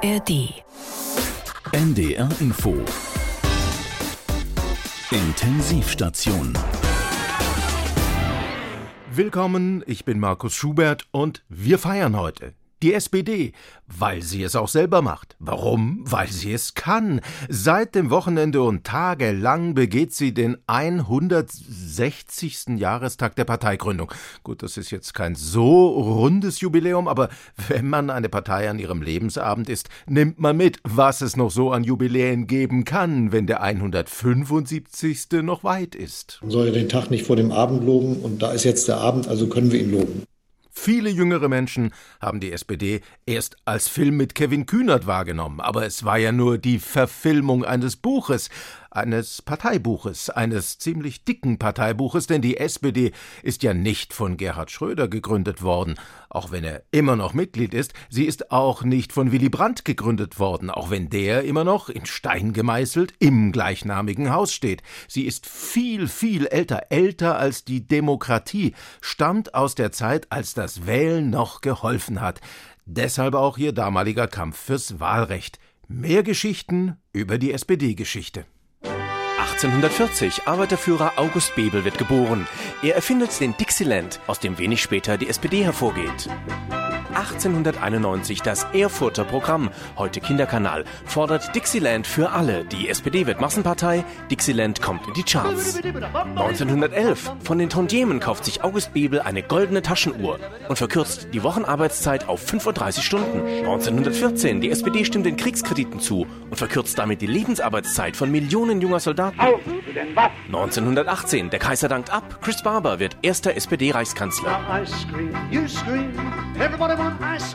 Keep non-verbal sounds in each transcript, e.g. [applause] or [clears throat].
ARD. NDR Info. Intensivstation. Willkommen, ich bin Markus Schubert und wir feiern heute die SPD, weil sie es auch selber macht. Warum? Weil sie es kann. Seit dem Wochenende und tagelang begeht sie den 160. Jahrestag der Parteigründung. Gut, das ist jetzt kein so rundes Jubiläum, aber wenn man eine Partei an ihrem Lebensabend ist, nimmt man mit, was es noch so an Jubiläen geben kann, wenn der 175. noch weit ist. Man soll ja den Tag nicht vor dem Abend loben und da ist jetzt der Abend, also können wir ihn loben. Viele jüngere Menschen haben die SPD erst als Film mit Kevin Kühnert wahrgenommen, aber es war ja nur die Verfilmung eines Buches eines Parteibuches, eines ziemlich dicken Parteibuches, denn die SPD ist ja nicht von Gerhard Schröder gegründet worden, auch wenn er immer noch Mitglied ist, sie ist auch nicht von Willy Brandt gegründet worden, auch wenn der immer noch in Stein gemeißelt im gleichnamigen Haus steht. Sie ist viel, viel älter, älter als die Demokratie, stammt aus der Zeit, als das Wählen noch geholfen hat. Deshalb auch ihr damaliger Kampf fürs Wahlrecht. Mehr Geschichten über die SPD-Geschichte. 1840, Arbeiterführer August Bebel wird geboren. Er erfindet den Dixieland, aus dem wenig später die SPD hervorgeht. 1891 das Erfurter Programm, heute Kinderkanal, fordert Dixieland für alle. Die SPD wird Massenpartei, Dixieland kommt in die Charts. 1911 von den Tondiemen kauft sich August Bebel eine goldene Taschenuhr und verkürzt die Wochenarbeitszeit auf 35 Stunden. 1914 die SPD stimmt den Kriegskrediten zu und verkürzt damit die Lebensarbeitszeit von Millionen junger Soldaten. 1918 der Kaiser dankt ab, Chris Barber wird erster SPD-Reichskanzler.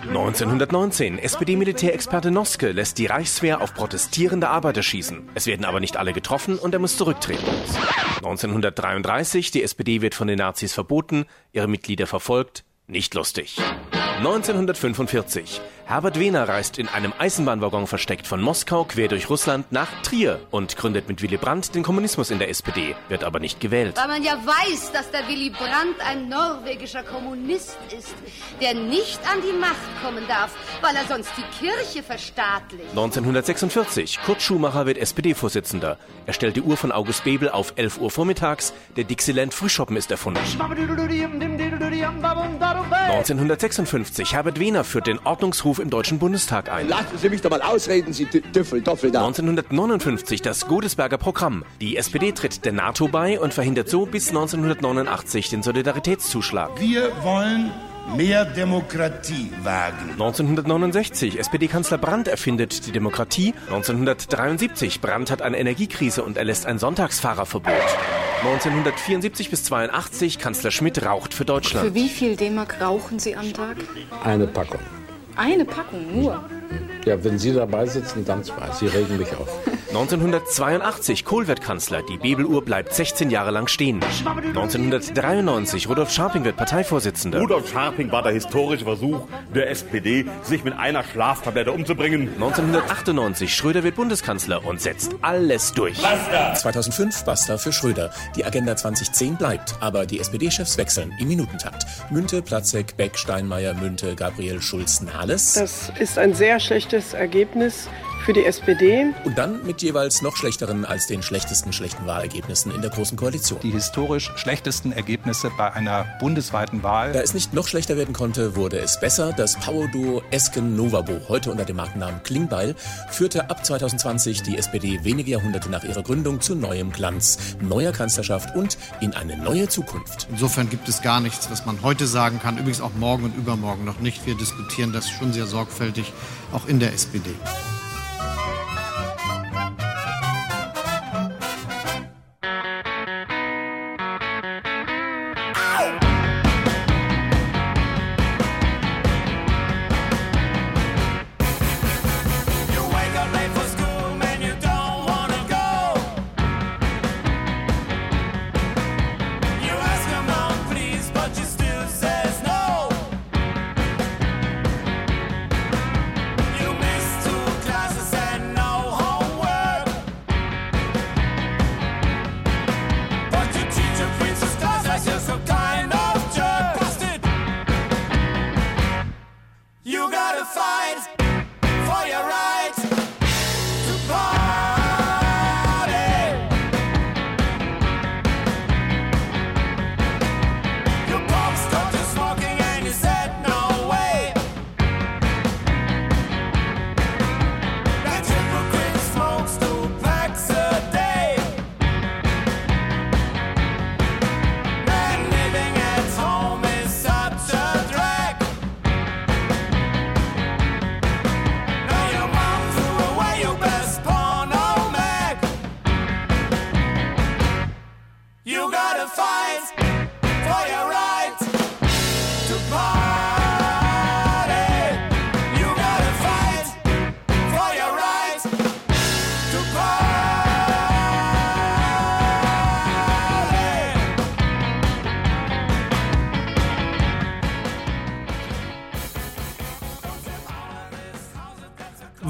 1919. SPD-Militärexperte Noske lässt die Reichswehr auf protestierende Arbeiter schießen. Es werden aber nicht alle getroffen und er muss zurücktreten. 1933. Die SPD wird von den Nazis verboten, ihre Mitglieder verfolgt. Nicht lustig. 1945. Herbert Wehner reist in einem Eisenbahnwaggon versteckt von Moskau quer durch Russland nach Trier und gründet mit Willy Brandt den Kommunismus in der SPD, wird aber nicht gewählt. Weil man ja weiß, dass der Willy Brandt ein norwegischer Kommunist ist, der nicht an die Macht kommen darf, weil er sonst die Kirche verstaatlicht. 1946. Kurt Schumacher wird SPD-Vorsitzender. Er stellt die Uhr von August Bebel auf 11 Uhr vormittags. Der Dixieland Frühschoppen ist erfunden. 1956. Herbert Wehner führt den Ordnungsruf im Deutschen Bundestag ein. Lassen Sie mich doch mal ausreden, Sie Düffel, Doppel da. 1959 das Godesberger Programm. Die SPD tritt der NATO bei und verhindert so bis 1989 den Solidaritätszuschlag. Wir wollen mehr Demokratie wagen. 1969 SPD-Kanzler Brandt erfindet die Demokratie. 1973 Brandt hat eine Energiekrise und erlässt ein Sonntagsfahrerverbot. 1974 bis 82 Kanzler Schmidt raucht für Deutschland. Für wie viel D-Mark rauchen Sie am Tag? Eine Packung. Eine Packung nur. Ja, wenn Sie dabei sitzen, dann zwei. Sie regen mich auf. 1982 Kohl wird Kanzler. Die Bebeluhr bleibt 16 Jahre lang stehen. 1993 Rudolf Scharping wird Parteivorsitzender. Rudolf Scharping war der historische Versuch der SPD, sich mit einer Schlaftablette umzubringen. 1998 Schröder wird Bundeskanzler und setzt alles durch. Basta. 2005 Basta für Schröder. Die Agenda 2010 bleibt, aber die SPD-Chefs wechseln im Minutentakt. Münte, Platzek, Beck, Steinmeier, Münte, Gabriel, Schulz, Nahles. Das ist ein sehr schlechtes Ergebnis für die SPD. Und dann mit jeweils noch schlechteren als den schlechtesten schlechten Wahlergebnissen in der Großen Koalition. Die historisch schlechtesten Ergebnisse bei einer bundesweiten Wahl. Da es nicht noch schlechter werden konnte, wurde es besser. Das Power-Duo Esken-Novabo, heute unter dem Markennamen Klingbeil, führte ab 2020 die SPD wenige Jahrhunderte nach ihrer Gründung zu neuem Glanz, neuer Kanzlerschaft und in eine neue Zukunft. Insofern gibt es gar nichts, was man heute sagen kann, übrigens auch morgen und übermorgen noch nicht. Wir diskutieren das schon sehr sorgfältig, auch in der SPD.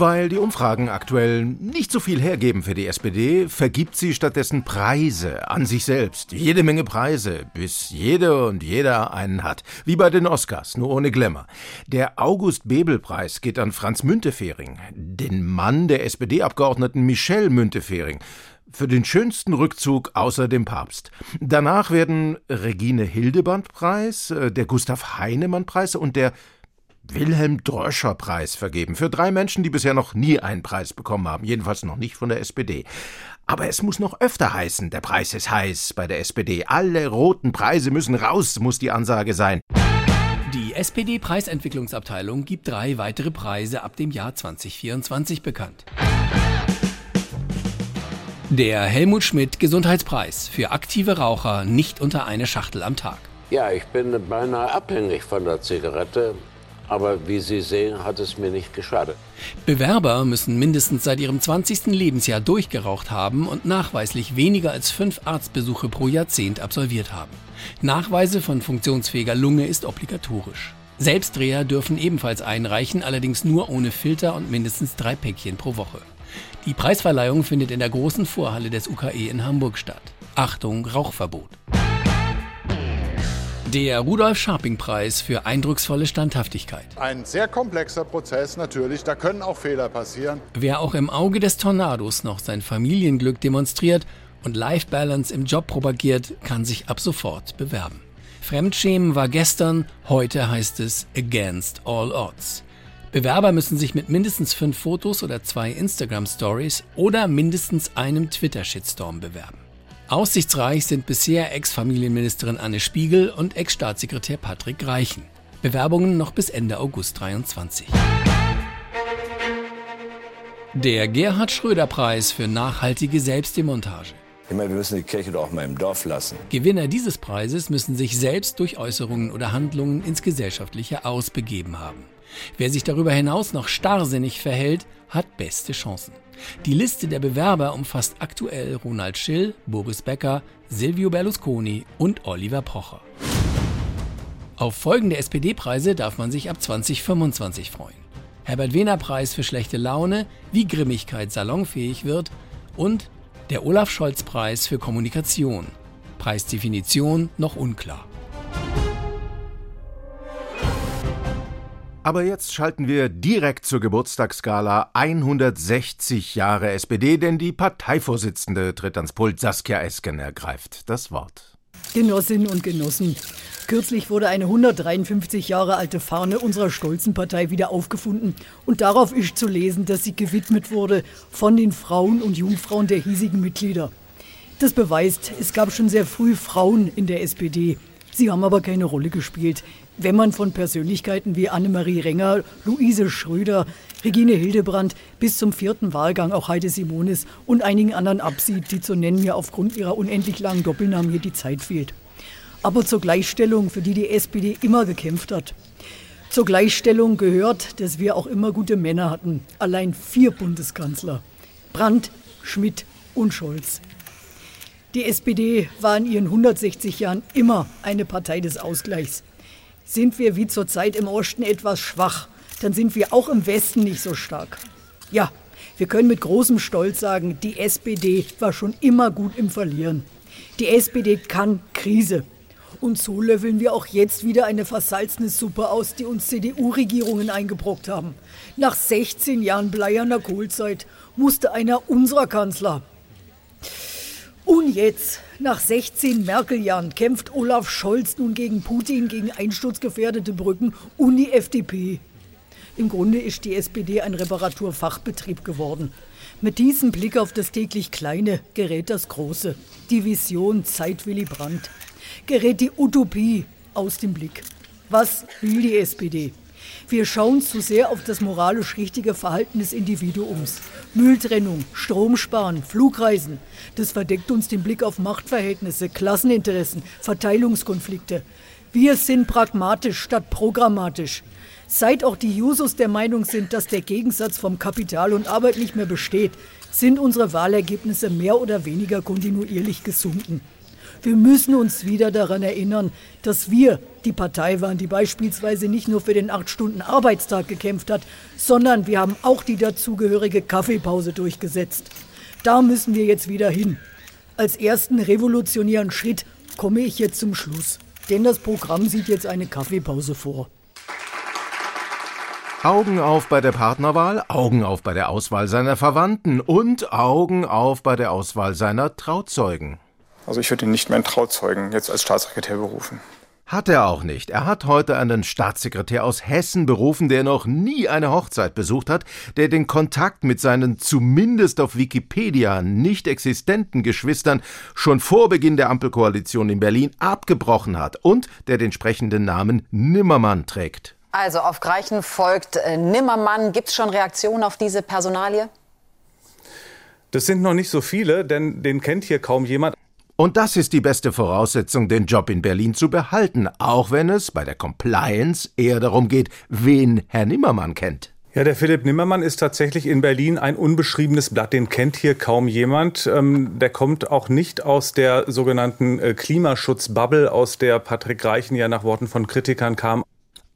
Weil die Umfragen aktuell nicht so viel hergeben für die SPD, vergibt sie stattdessen Preise an sich selbst. Jede Menge Preise, bis jede und jeder einen hat. Wie bei den Oscars, nur ohne Glamour. Der August-Bebel-Preis geht an Franz Müntefering, den Mann der SPD-Abgeordneten Michelle Müntefering für den schönsten Rückzug außer dem Papst. Danach werden Regine Hildeband-Preis, äh, der Gustav Heinemann-Preis und der Wilhelm Dröscher-Preis vergeben. Für drei Menschen, die bisher noch nie einen Preis bekommen haben. Jedenfalls noch nicht von der SPD. Aber es muss noch öfter heißen, der Preis ist heiß bei der SPD. Alle roten Preise müssen raus, muss die Ansage sein. Die SPD-Preisentwicklungsabteilung gibt drei weitere Preise ab dem Jahr 2024 bekannt. Der Helmut Schmidt Gesundheitspreis für aktive Raucher nicht unter eine Schachtel am Tag. Ja, ich bin beinahe abhängig von der Zigarette. Aber wie Sie sehen, hat es mir nicht geschadet. Bewerber müssen mindestens seit ihrem 20. Lebensjahr durchgeraucht haben und nachweislich weniger als fünf Arztbesuche pro Jahrzehnt absolviert haben. Nachweise von funktionsfähiger Lunge ist obligatorisch. Selbstdreher dürfen ebenfalls einreichen, allerdings nur ohne Filter und mindestens drei Päckchen pro Woche. Die Preisverleihung findet in der großen Vorhalle des UKE in Hamburg statt. Achtung, Rauchverbot. Der Rudolf Scharping Preis für eindrucksvolle Standhaftigkeit. Ein sehr komplexer Prozess natürlich, da können auch Fehler passieren. Wer auch im Auge des Tornados noch sein Familienglück demonstriert und Life Balance im Job propagiert, kann sich ab sofort bewerben. Fremdschämen war gestern, heute heißt es Against All Odds. Bewerber müssen sich mit mindestens fünf Fotos oder zwei Instagram Stories oder mindestens einem Twitter-Shitstorm bewerben. Aussichtsreich sind bisher Ex-Familienministerin Anne Spiegel und Ex-Staatssekretär Patrick Reichen. Bewerbungen noch bis Ende August 23. Der Gerhard Schröder Preis für nachhaltige Selbstdemontage. Meine, wir müssen die Kirche doch auch mal im Dorf lassen. Gewinner dieses Preises müssen sich selbst durch Äußerungen oder Handlungen ins gesellschaftliche Aus begeben haben. Wer sich darüber hinaus noch starrsinnig verhält, hat beste Chancen. Die Liste der Bewerber umfasst aktuell Ronald Schill, Boris Becker, Silvio Berlusconi und Oliver Pocher. Auf folgende SPD-Preise darf man sich ab 2025 freuen. Herbert Wehner Preis für schlechte Laune, wie Grimmigkeit salonfähig wird und der Olaf Scholz Preis für Kommunikation. Preisdefinition noch unklar. Aber jetzt schalten wir direkt zur Geburtstagsskala 160 Jahre SPD, denn die Parteivorsitzende tritt ans Pult. Saskia Esken ergreift das Wort. Genossinnen und Genossen, kürzlich wurde eine 153 Jahre alte Fahne unserer stolzen Partei wieder aufgefunden und darauf ist zu lesen, dass sie gewidmet wurde von den Frauen und Jungfrauen der hiesigen Mitglieder. Das beweist, es gab schon sehr früh Frauen in der SPD. Sie haben aber keine Rolle gespielt. Wenn man von Persönlichkeiten wie Annemarie Renger, Luise Schröder, Regine Hildebrandt bis zum vierten Wahlgang auch Heide Simonis und einigen anderen absieht, die zu nennen mir aufgrund ihrer unendlich langen Doppelnamen hier die Zeit fehlt. Aber zur Gleichstellung, für die die SPD immer gekämpft hat. Zur Gleichstellung gehört, dass wir auch immer gute Männer hatten. Allein vier Bundeskanzler. Brandt, Schmidt und Scholz. Die SPD war in ihren 160 Jahren immer eine Partei des Ausgleichs. Sind wir wie zurzeit im Osten etwas schwach, dann sind wir auch im Westen nicht so stark. Ja, wir können mit großem Stolz sagen, die SPD war schon immer gut im Verlieren. Die SPD kann Krise. Und so löffeln wir auch jetzt wieder eine versalzene Suppe aus, die uns CDU-Regierungen eingebrockt haben. Nach 16 Jahren bleierner Kohlzeit musste einer unserer Kanzler. Und jetzt, nach 16 Merkel-Jahren, kämpft Olaf Scholz nun gegen Putin, gegen einsturzgefährdete Brücken und die FDP. Im Grunde ist die SPD ein Reparaturfachbetrieb geworden. Mit diesem Blick auf das täglich Kleine gerät das Große. Die Vision Zeit Willy Brandt. Gerät die Utopie aus dem Blick. Was will die SPD? Wir schauen zu sehr auf das moralisch richtige Verhalten des Individuums. Mülltrennung, Stromsparen, Flugreisen. Das verdeckt uns den Blick auf Machtverhältnisse, Klasseninteressen, Verteilungskonflikte. Wir sind pragmatisch statt programmatisch. Seit auch die Jusos der Meinung sind, dass der Gegensatz vom Kapital und Arbeit nicht mehr besteht, sind unsere Wahlergebnisse mehr oder weniger kontinuierlich gesunken. Wir müssen uns wieder daran erinnern, dass wir die Partei waren, die beispielsweise nicht nur für den 8-Stunden-Arbeitstag gekämpft hat, sondern wir haben auch die dazugehörige Kaffeepause durchgesetzt. Da müssen wir jetzt wieder hin. Als ersten revolutionären Schritt komme ich jetzt zum Schluss. Denn das Programm sieht jetzt eine Kaffeepause vor. Augen auf bei der Partnerwahl, Augen auf bei der Auswahl seiner Verwandten und Augen auf bei der Auswahl seiner Trauzeugen. Also ich würde ihn nicht mehr in Trauzeugen jetzt als Staatssekretär berufen. Hat er auch nicht. Er hat heute einen Staatssekretär aus Hessen berufen, der noch nie eine Hochzeit besucht hat, der den Kontakt mit seinen zumindest auf Wikipedia nicht existenten Geschwistern schon vor Beginn der Ampelkoalition in Berlin abgebrochen hat und der den sprechenden Namen Nimmermann trägt. Also auf Greichen folgt äh, Nimmermann. Gibt es schon Reaktionen auf diese Personalie? Das sind noch nicht so viele, denn den kennt hier kaum jemand. Und das ist die beste Voraussetzung, den Job in Berlin zu behalten, auch wenn es bei der Compliance eher darum geht, wen Herr Nimmermann kennt. Ja, der Philipp Nimmermann ist tatsächlich in Berlin ein unbeschriebenes Blatt. Den kennt hier kaum jemand. Ähm, der kommt auch nicht aus der sogenannten äh, Klimaschutzbubble, aus der Patrick Reichen ja nach Worten von Kritikern kam.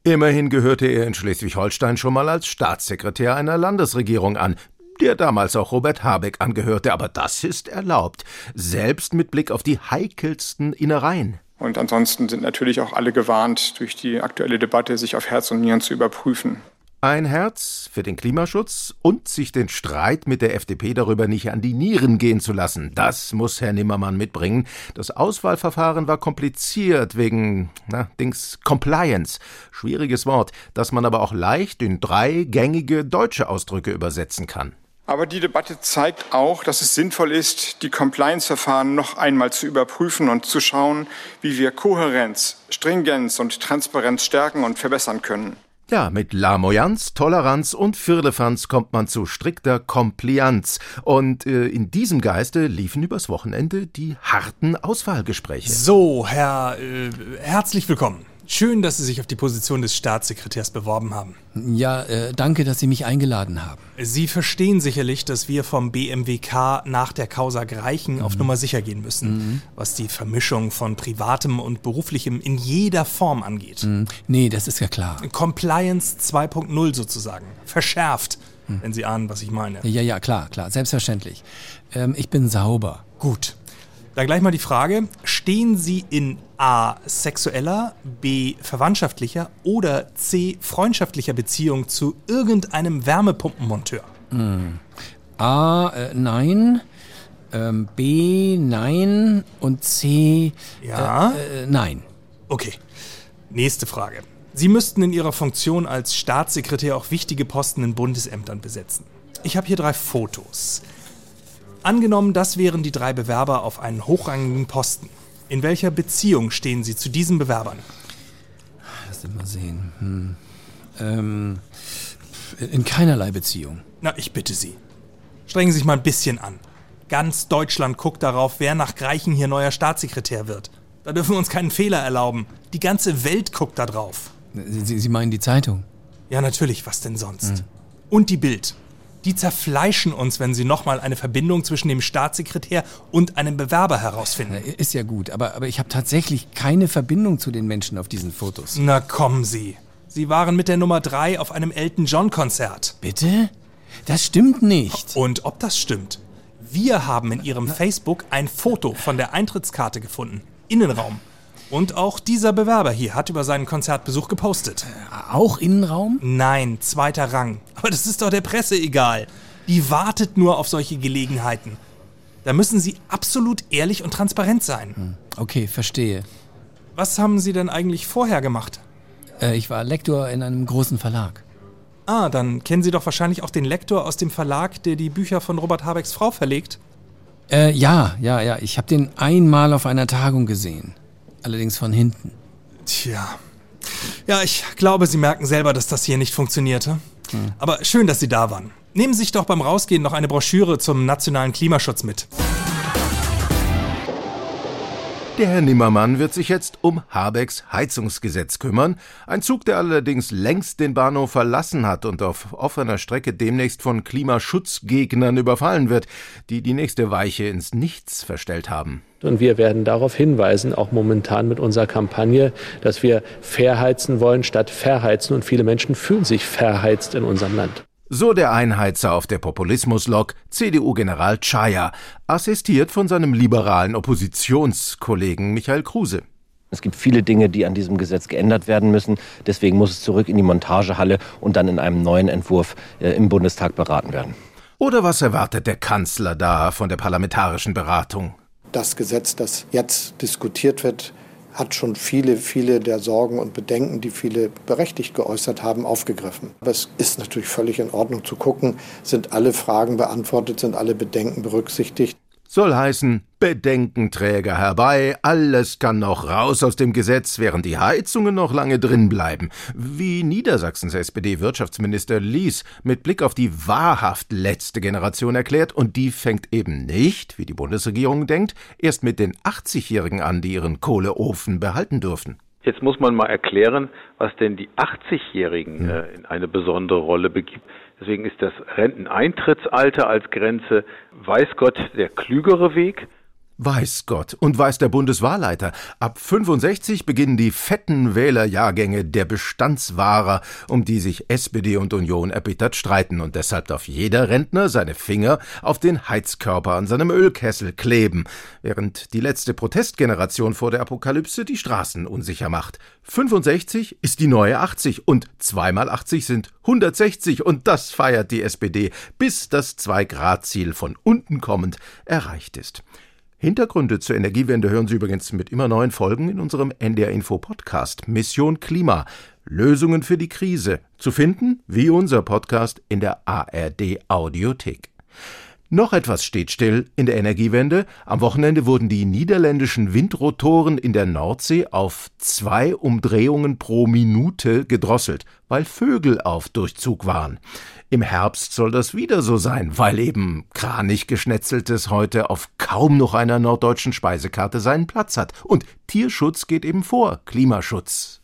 Immerhin gehörte er in Schleswig-Holstein schon mal als Staatssekretär einer Landesregierung an, der damals auch Robert Habeck angehörte, aber das ist erlaubt, selbst mit Blick auf die heikelsten Innereien. Und ansonsten sind natürlich auch alle gewarnt, durch die aktuelle Debatte sich auf Herz und Nieren zu überprüfen. Ein Herz für den Klimaschutz und sich den Streit mit der FDP darüber nicht an die Nieren gehen zu lassen. Das muss Herr Nimmermann mitbringen. Das Auswahlverfahren war kompliziert wegen, na, Dings, Compliance. Schwieriges Wort, das man aber auch leicht in drei gängige deutsche Ausdrücke übersetzen kann. Aber die Debatte zeigt auch, dass es sinnvoll ist, die Compliance-Verfahren noch einmal zu überprüfen und zu schauen, wie wir Kohärenz, Stringenz und Transparenz stärken und verbessern können. Ja, mit Lamoyanz, Toleranz und Firlefanz kommt man zu strikter Complianz. Und äh, in diesem Geiste liefen übers Wochenende die harten Auswahlgespräche. So, Herr, äh, herzlich willkommen. Schön, dass Sie sich auf die Position des Staatssekretärs beworben haben. Ja, äh, danke, dass Sie mich eingeladen haben. Sie verstehen sicherlich, dass wir vom BMWK nach der Causa Greichen mhm. auf Nummer sicher gehen müssen, mhm. was die Vermischung von privatem und beruflichem in jeder Form angeht. Mhm. Nee, das ist ja klar. Compliance 2.0 sozusagen. Verschärft, mhm. wenn Sie ahnen, was ich meine. Ja, ja, klar, klar, selbstverständlich. Ähm, ich bin sauber. Gut. Dann gleich mal die Frage, stehen Sie in A. sexueller, B. verwandtschaftlicher oder C. freundschaftlicher Beziehung zu irgendeinem Wärmepumpenmonteur? Hm. A. Äh, nein. Ähm, B. Nein. Und C. Ja. Äh, äh, nein. Okay. Nächste Frage. Sie müssten in Ihrer Funktion als Staatssekretär auch wichtige Posten in Bundesämtern besetzen. Ich habe hier drei Fotos. Angenommen, das wären die drei Bewerber auf einen hochrangigen Posten. In welcher Beziehung stehen Sie zu diesen Bewerbern? Lass mal sehen. Hm. Ähm, in keinerlei Beziehung. Na, ich bitte Sie. Strengen Sie sich mal ein bisschen an. Ganz Deutschland guckt darauf, wer nach Greichen hier neuer Staatssekretär wird. Da dürfen wir uns keinen Fehler erlauben. Die ganze Welt guckt da drauf. Sie, Sie meinen die Zeitung? Ja, natürlich, was denn sonst? Hm. Und die Bild die zerfleischen uns, wenn sie nochmal eine Verbindung zwischen dem Staatssekretär und einem Bewerber herausfinden. Ist ja gut, aber, aber ich habe tatsächlich keine Verbindung zu den Menschen auf diesen Fotos. Na kommen Sie. Sie waren mit der Nummer 3 auf einem Elton John Konzert. Bitte? Das stimmt nicht. Und ob das stimmt? Wir haben in Ihrem Facebook ein Foto von der Eintrittskarte gefunden. Innenraum. Und auch dieser Bewerber hier hat über seinen Konzertbesuch gepostet. Auch Innenraum? Nein, zweiter Rang. Aber das ist doch der Presse egal. Die wartet nur auf solche Gelegenheiten. Da müssen Sie absolut ehrlich und transparent sein. Okay, verstehe. Was haben Sie denn eigentlich vorher gemacht? Äh, ich war Lektor in einem großen Verlag. Ah, dann kennen Sie doch wahrscheinlich auch den Lektor aus dem Verlag, der die Bücher von Robert Habecks Frau verlegt. Äh, ja, ja, ja. Ich habe den einmal auf einer Tagung gesehen. Allerdings von hinten. Tja. Ja, ich glaube, Sie merken selber, dass das hier nicht funktionierte. Hm. Aber schön, dass Sie da waren. Nehmen Sie sich doch beim Rausgehen noch eine Broschüre zum nationalen Klimaschutz mit. Der Herr Nimmermann wird sich jetzt um Habecks Heizungsgesetz kümmern. Ein Zug, der allerdings längst den Bahnhof verlassen hat und auf offener Strecke demnächst von Klimaschutzgegnern überfallen wird, die die nächste Weiche ins Nichts verstellt haben. Und wir werden darauf hinweisen, auch momentan mit unserer Kampagne, dass wir verheizen wollen statt verheizen. Und viele Menschen fühlen sich verheizt in unserem Land. So der Einheizer auf der Populismuslok, CDU-General Chaya, assistiert von seinem liberalen Oppositionskollegen Michael Kruse. Es gibt viele Dinge, die an diesem Gesetz geändert werden müssen. Deswegen muss es zurück in die Montagehalle und dann in einem neuen Entwurf äh, im Bundestag beraten werden. Oder was erwartet der Kanzler da von der parlamentarischen Beratung? Das Gesetz, das jetzt diskutiert wird, hat schon viele, viele der Sorgen und Bedenken, die viele berechtigt geäußert haben, aufgegriffen. Aber es ist natürlich völlig in Ordnung zu gucken, sind alle Fragen beantwortet, sind alle Bedenken berücksichtigt. Soll heißen, Bedenkenträger herbei, alles kann noch raus aus dem Gesetz, während die Heizungen noch lange drin bleiben. Wie Niedersachsens SPD-Wirtschaftsminister Lies mit Blick auf die wahrhaft letzte Generation erklärt, und die fängt eben nicht, wie die Bundesregierung denkt, erst mit den 80-Jährigen an, die ihren Kohleofen behalten dürfen. Jetzt muss man mal erklären, was denn die 80-Jährigen äh, in eine besondere Rolle begibt. Deswegen ist das Renteneintrittsalter als Grenze, weiß Gott, der klügere Weg. Weiß Gott und weiß der Bundeswahlleiter. Ab 65 beginnen die fetten Wählerjahrgänge der Bestandswahrer, um die sich SPD und Union erbittert streiten. Und deshalb darf jeder Rentner seine Finger auf den Heizkörper an seinem Ölkessel kleben, während die letzte Protestgeneration vor der Apokalypse die Straßen unsicher macht. 65 ist die neue 80 und zweimal 80 sind 160 und das feiert die SPD, bis das Zwei-Grad-Ziel von unten kommend erreicht ist. Hintergründe zur Energiewende hören Sie übrigens mit immer neuen Folgen in unserem NDR Info Podcast Mission Klima. Lösungen für die Krise. Zu finden, wie unser Podcast, in der ARD Audiothek. Noch etwas steht still in der Energiewende. Am Wochenende wurden die niederländischen Windrotoren in der Nordsee auf zwei Umdrehungen pro Minute gedrosselt, weil Vögel auf Durchzug waren. Im Herbst soll das wieder so sein, weil eben kranig geschnetzeltes heute auf kaum noch einer norddeutschen Speisekarte seinen Platz hat. Und Tierschutz geht eben vor Klimaschutz.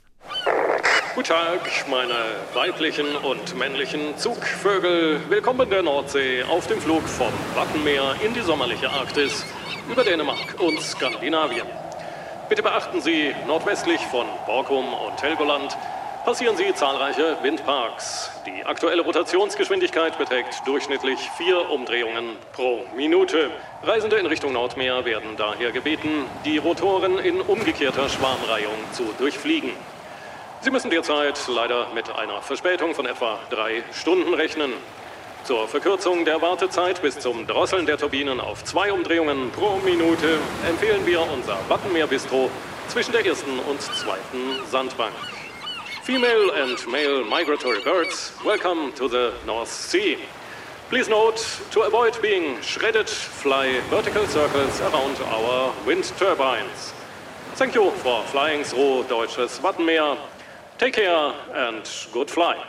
Guten Tag, meine weiblichen und männlichen Zugvögel. Willkommen in der Nordsee auf dem Flug vom Wattenmeer in die sommerliche Arktis über Dänemark und Skandinavien. Bitte beachten Sie, nordwestlich von Borkum und Helgoland passieren Sie zahlreiche Windparks. Die aktuelle Rotationsgeschwindigkeit beträgt durchschnittlich vier Umdrehungen pro Minute. Reisende in Richtung Nordmeer werden daher gebeten, die Rotoren in umgekehrter Schwarmreihung zu durchfliegen. Sie müssen derzeit leider mit einer Verspätung von etwa drei Stunden rechnen. Zur Verkürzung der Wartezeit bis zum Drosseln der Turbinen auf zwei Umdrehungen pro Minute empfehlen wir unser Wattenmeer-Bistro zwischen der ersten und zweiten Sandbank. Female and male migratory birds, welcome to the North Sea. Please note, to avoid being shredded, fly vertical circles around our wind turbines. Thank you for flying through deutsches Wattenmeer. Take care and good fly.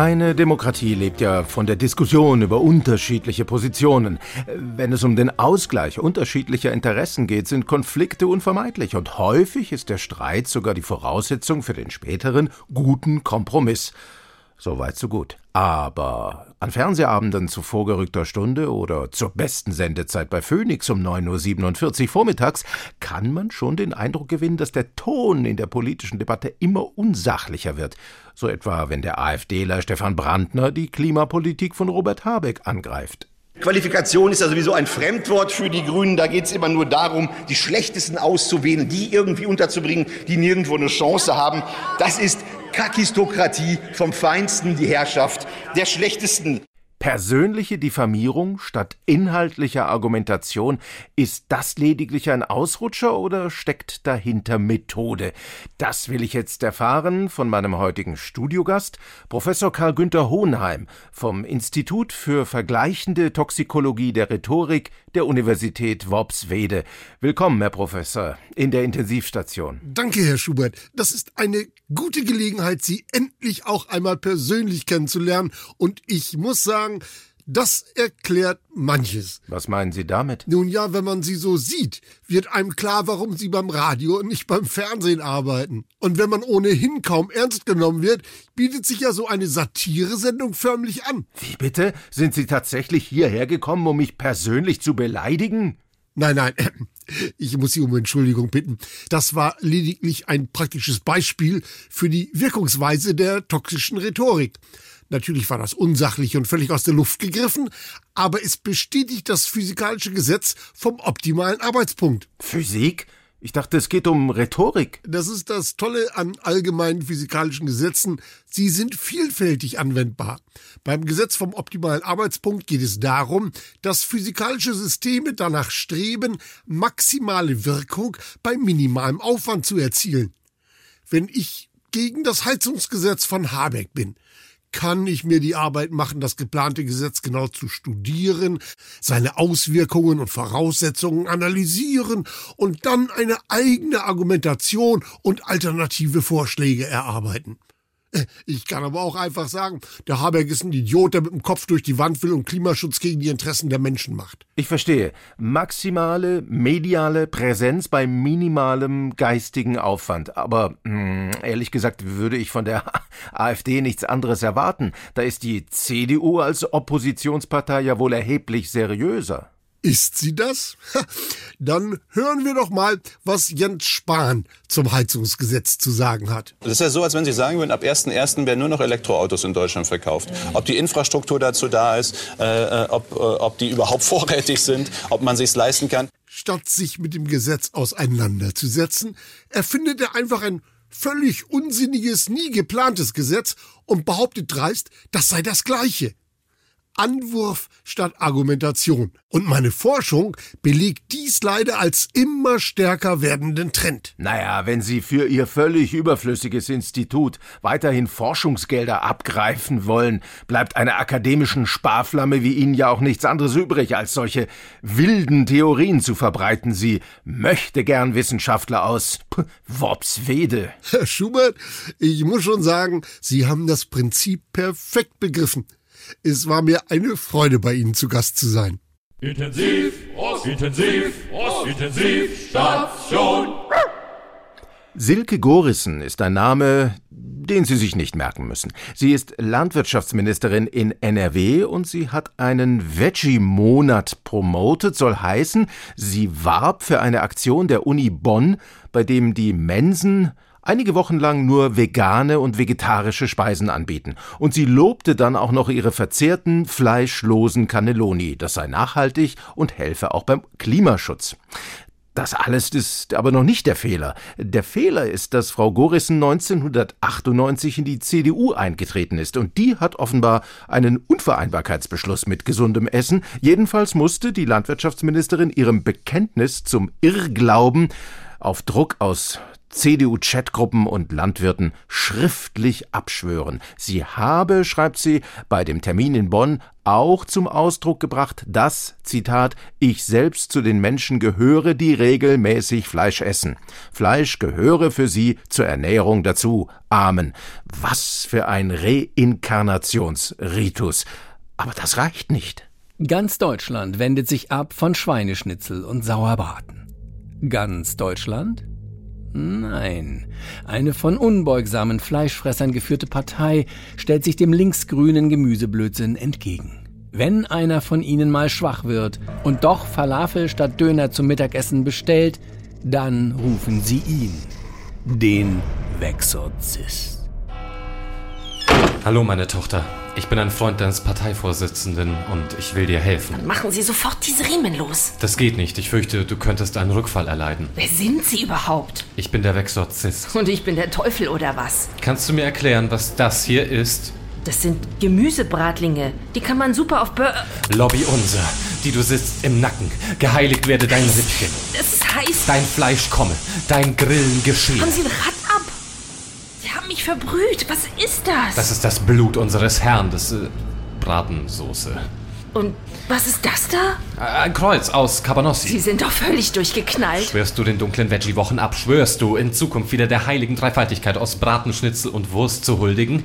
Eine Demokratie lebt ja von der Diskussion über unterschiedliche Positionen. Wenn es um den Ausgleich unterschiedlicher Interessen geht, sind Konflikte unvermeidlich und häufig ist der Streit sogar die Voraussetzung für den späteren guten Kompromiss. Soweit so gut. Aber an Fernsehabenden zu vorgerückter Stunde oder zur besten Sendezeit bei Phoenix um 9.47 Uhr vormittags kann man schon den Eindruck gewinnen, dass der Ton in der politischen Debatte immer unsachlicher wird. So etwa, wenn der AfDler Stefan Brandner die Klimapolitik von Robert Habeck angreift. Qualifikation ist ja sowieso ein Fremdwort für die Grünen. Da geht es immer nur darum, die Schlechtesten auszuwählen, die irgendwie unterzubringen, die nirgendwo eine Chance haben. Das ist Kakistokratie vom Feinsten, die Herrschaft der Schlechtesten. Persönliche Diffamierung statt inhaltlicher Argumentation, ist das lediglich ein Ausrutscher oder steckt dahinter Methode? Das will ich jetzt erfahren von meinem heutigen Studiogast, Professor Karl Günther Hohenheim vom Institut für vergleichende Toxikologie der Rhetorik der Universität Worpswede. Willkommen, Herr Professor, in der Intensivstation. Danke, Herr Schubert. Das ist eine gute Gelegenheit, Sie endlich auch einmal persönlich kennenzulernen. Und ich muss sagen, das erklärt manches. Was meinen Sie damit? Nun ja, wenn man sie so sieht, wird einem klar, warum sie beim Radio und nicht beim Fernsehen arbeiten. Und wenn man ohnehin kaum ernst genommen wird, bietet sich ja so eine Satiresendung förmlich an. Wie bitte? Sind Sie tatsächlich hierher gekommen, um mich persönlich zu beleidigen? Nein, nein, [clears throat] ich muss Sie um Entschuldigung bitten. Das war lediglich ein praktisches Beispiel für die Wirkungsweise der toxischen Rhetorik. Natürlich war das unsachlich und völlig aus der Luft gegriffen, aber es bestätigt das physikalische Gesetz vom optimalen Arbeitspunkt. Physik? Ich dachte, es geht um Rhetorik. Das ist das Tolle an allgemeinen physikalischen Gesetzen. Sie sind vielfältig anwendbar. Beim Gesetz vom optimalen Arbeitspunkt geht es darum, dass physikalische Systeme danach streben, maximale Wirkung bei minimalem Aufwand zu erzielen. Wenn ich gegen das Heizungsgesetz von Habeck bin, kann ich mir die Arbeit machen, das geplante Gesetz genau zu studieren, seine Auswirkungen und Voraussetzungen analysieren und dann eine eigene Argumentation und alternative Vorschläge erarbeiten. Ich kann aber auch einfach sagen, der Habeck ist ein Idiot, der mit dem Kopf durch die Wand will und Klimaschutz gegen die Interessen der Menschen macht. Ich verstehe. Maximale mediale Präsenz bei minimalem geistigen Aufwand. Aber mh, ehrlich gesagt würde ich von der [laughs] AfD nichts anderes erwarten. Da ist die CDU als Oppositionspartei ja wohl erheblich seriöser. Ist sie das? Dann hören wir doch mal, was Jens Spahn zum Heizungsgesetz zu sagen hat. Das ist ja so, als wenn Sie sagen würden, ab 1.1. werden nur noch Elektroautos in Deutschland verkauft. Ob die Infrastruktur dazu da ist, äh, äh, ob, äh, ob die überhaupt [laughs] vorrätig sind, ob man sich's leisten kann. Statt sich mit dem Gesetz auseinanderzusetzen, erfindet er einfach ein völlig unsinniges, nie geplantes Gesetz und behauptet dreist, das sei das Gleiche. Anwurf statt Argumentation. Und meine Forschung belegt dies leider als immer stärker werdenden Trend. Naja, wenn Sie für Ihr völlig überflüssiges Institut weiterhin Forschungsgelder abgreifen wollen, bleibt einer akademischen Sparflamme wie Ihnen ja auch nichts anderes übrig, als solche wilden Theorien zu verbreiten. Sie möchte gern Wissenschaftler aus Worpswede. Herr Schubert, ich muss schon sagen, Sie haben das Prinzip perfekt begriffen. Es war mir eine Freude, bei Ihnen zu Gast zu sein. Intensiv, Ost, intensiv, Ost, intensiv, Station. Silke Gorissen ist ein Name, den Sie sich nicht merken müssen. Sie ist Landwirtschaftsministerin in NRW und sie hat einen Veggie-Monat promotet, soll heißen, sie warb für eine Aktion der Uni Bonn, bei dem die Mensen einige Wochen lang nur vegane und vegetarische Speisen anbieten. Und sie lobte dann auch noch ihre verzehrten, fleischlosen Cannelloni. Das sei nachhaltig und helfe auch beim Klimaschutz. Das alles ist aber noch nicht der Fehler. Der Fehler ist, dass Frau Gorissen 1998 in die CDU eingetreten ist und die hat offenbar einen Unvereinbarkeitsbeschluss mit gesundem Essen. Jedenfalls musste die Landwirtschaftsministerin ihrem Bekenntnis zum Irrglauben auf Druck aus CDU-Chatgruppen und Landwirten schriftlich abschwören. Sie habe, schreibt sie, bei dem Termin in Bonn auch zum Ausdruck gebracht, dass, Zitat, ich selbst zu den Menschen gehöre, die regelmäßig Fleisch essen. Fleisch gehöre für sie zur Ernährung dazu. Amen. Was für ein Reinkarnationsritus. Aber das reicht nicht. Ganz Deutschland wendet sich ab von Schweineschnitzel und Sauerbraten. Ganz Deutschland? Nein. Eine von unbeugsamen Fleischfressern geführte Partei stellt sich dem linksgrünen Gemüseblödsinn entgegen. Wenn einer von ihnen mal schwach wird und doch Falafel statt Döner zum Mittagessen bestellt, dann rufen sie ihn, den Wexorzist. Hallo, meine Tochter. Ich bin ein Freund deines Parteivorsitzenden und ich will dir helfen. Machen Sie sofort diese Riemen los. Das geht nicht. Ich fürchte, du könntest einen Rückfall erleiden. Wer sind Sie überhaupt? Ich bin der Wexorzist. Und ich bin der Teufel oder was? Kannst du mir erklären, was das hier ist? Das sind Gemüsebratlinge. Die kann man super auf Bör... Lobby unser, die du sitzt im Nacken. Geheiligt werde dein Rippchen. Das ist heiß. Dein Fleisch komme. Dein Grillen geschehen. Haben Sie ein Rad ab? Sie haben mich verbrüht. Was ist das? Das ist das Blut unseres Herrn, das äh, Bratensoße. Und was ist das da? Ein Kreuz aus Cabanossi. Sie sind doch völlig durchgeknallt. Schwörst du den dunklen Veggie-Wochen ab? Schwörst du, in Zukunft wieder der heiligen Dreifaltigkeit aus Bratenschnitzel und Wurst zu huldigen?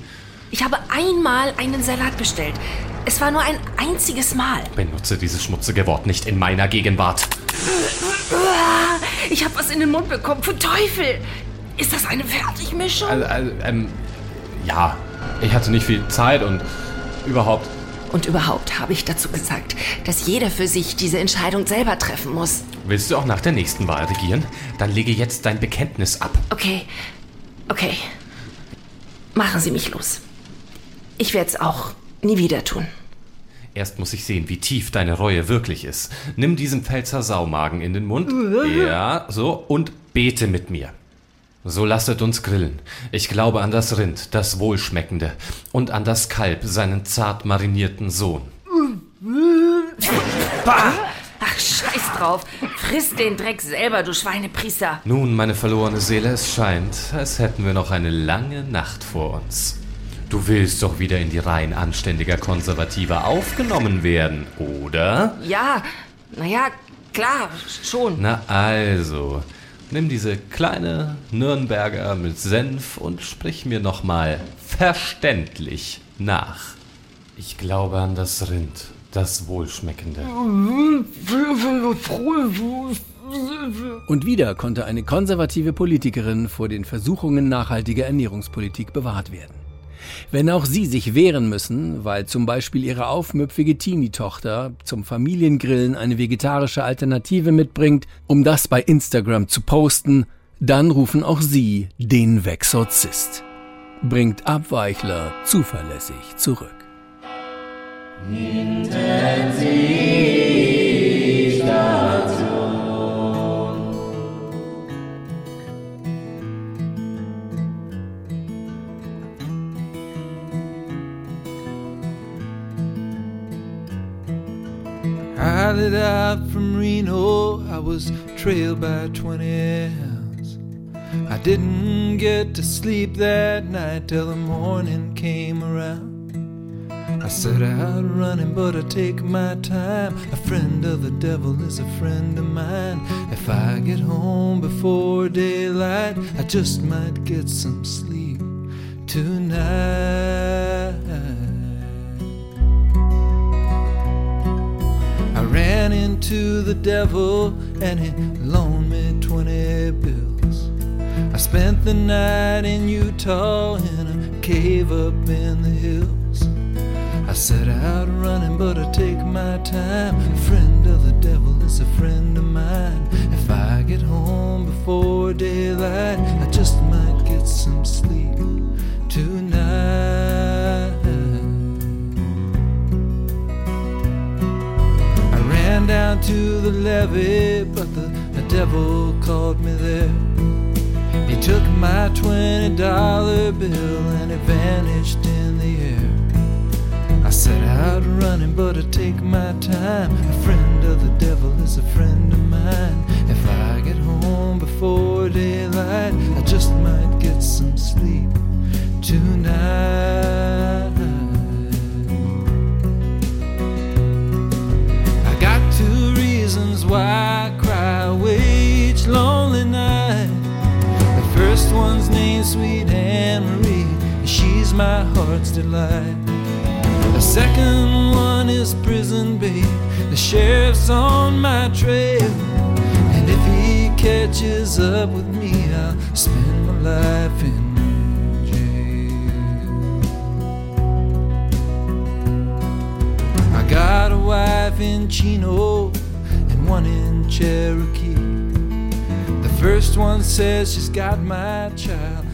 Ich habe einmal einen Salat bestellt. Es war nur ein einziges Mal. Benutze dieses schmutzige Wort nicht in meiner Gegenwart. Ich habe was in den Mund bekommen. Für Teufel! Ist das eine Fertigmischung? Also, also, ähm, ja, ich hatte nicht viel Zeit und überhaupt. Und überhaupt habe ich dazu gesagt, dass jeder für sich diese Entscheidung selber treffen muss. Willst du auch nach der nächsten Wahl regieren? Dann lege jetzt dein Bekenntnis ab. Okay, okay. Machen Sie mich los. Ich werde es auch nie wieder tun. Erst muss ich sehen, wie tief deine Reue wirklich ist. Nimm diesen Pfälzer Saumagen in den Mund. [laughs] Ja, so. Und bete mit mir. So lasset uns grillen. Ich glaube an das Rind, das Wohlschmeckende, und an das Kalb, seinen zart marinierten Sohn. Bah! Ach, scheiß drauf. Friss den Dreck selber, du Schweinepriester. Nun, meine verlorene Seele, es scheint, als hätten wir noch eine lange Nacht vor uns. Du willst doch wieder in die Reihen anständiger Konservativer aufgenommen werden, oder? Ja, naja, klar, schon. Na also, nimm diese kleine Nürnberger mit Senf und sprich mir nochmal verständlich nach. Ich glaube an das Rind, das Wohlschmeckende. Und wieder konnte eine konservative Politikerin vor den Versuchungen nachhaltiger Ernährungspolitik bewahrt werden. Wenn auch sie sich wehren müssen, weil zum Beispiel ihre aufmüpfige Teenie-Tochter zum Familiengrillen eine vegetarische Alternative mitbringt, um das bei Instagram zu posten, dann rufen auch sie den Wexorzist. Bringt Abweichler zuverlässig zurück. I lit out from Reno. I was trailed by 20 hounds. I didn't get to sleep that night till the morning came around. I set out running, but I take my time. A friend of the devil is a friend of mine. If I get home before daylight, I just might get some sleep tonight. Ran into the devil and he loaned me 20 bills. I spent the night in Utah in a cave up in the hills. I set out running, but I take my time. A friend of the devil is a friend of mine. If I get home before daylight, I just might get some sleep tonight. Down to the levee, but the, the devil called me there. He took my twenty dollar bill and it vanished in the air. I set out running, but I take my time. A friend of the devil is a friend of mine. If I get home before daylight. I just might get some sleep tonight. Why I cry each lonely night. The first one's named Sweet Anne Marie, and she's my heart's delight. The second one is Prison Babe, the sheriff's on my trail. And if he catches up with me, I'll spend my life in jail. I got a wife in Chino one in Cherokee. The first one says she's got my child,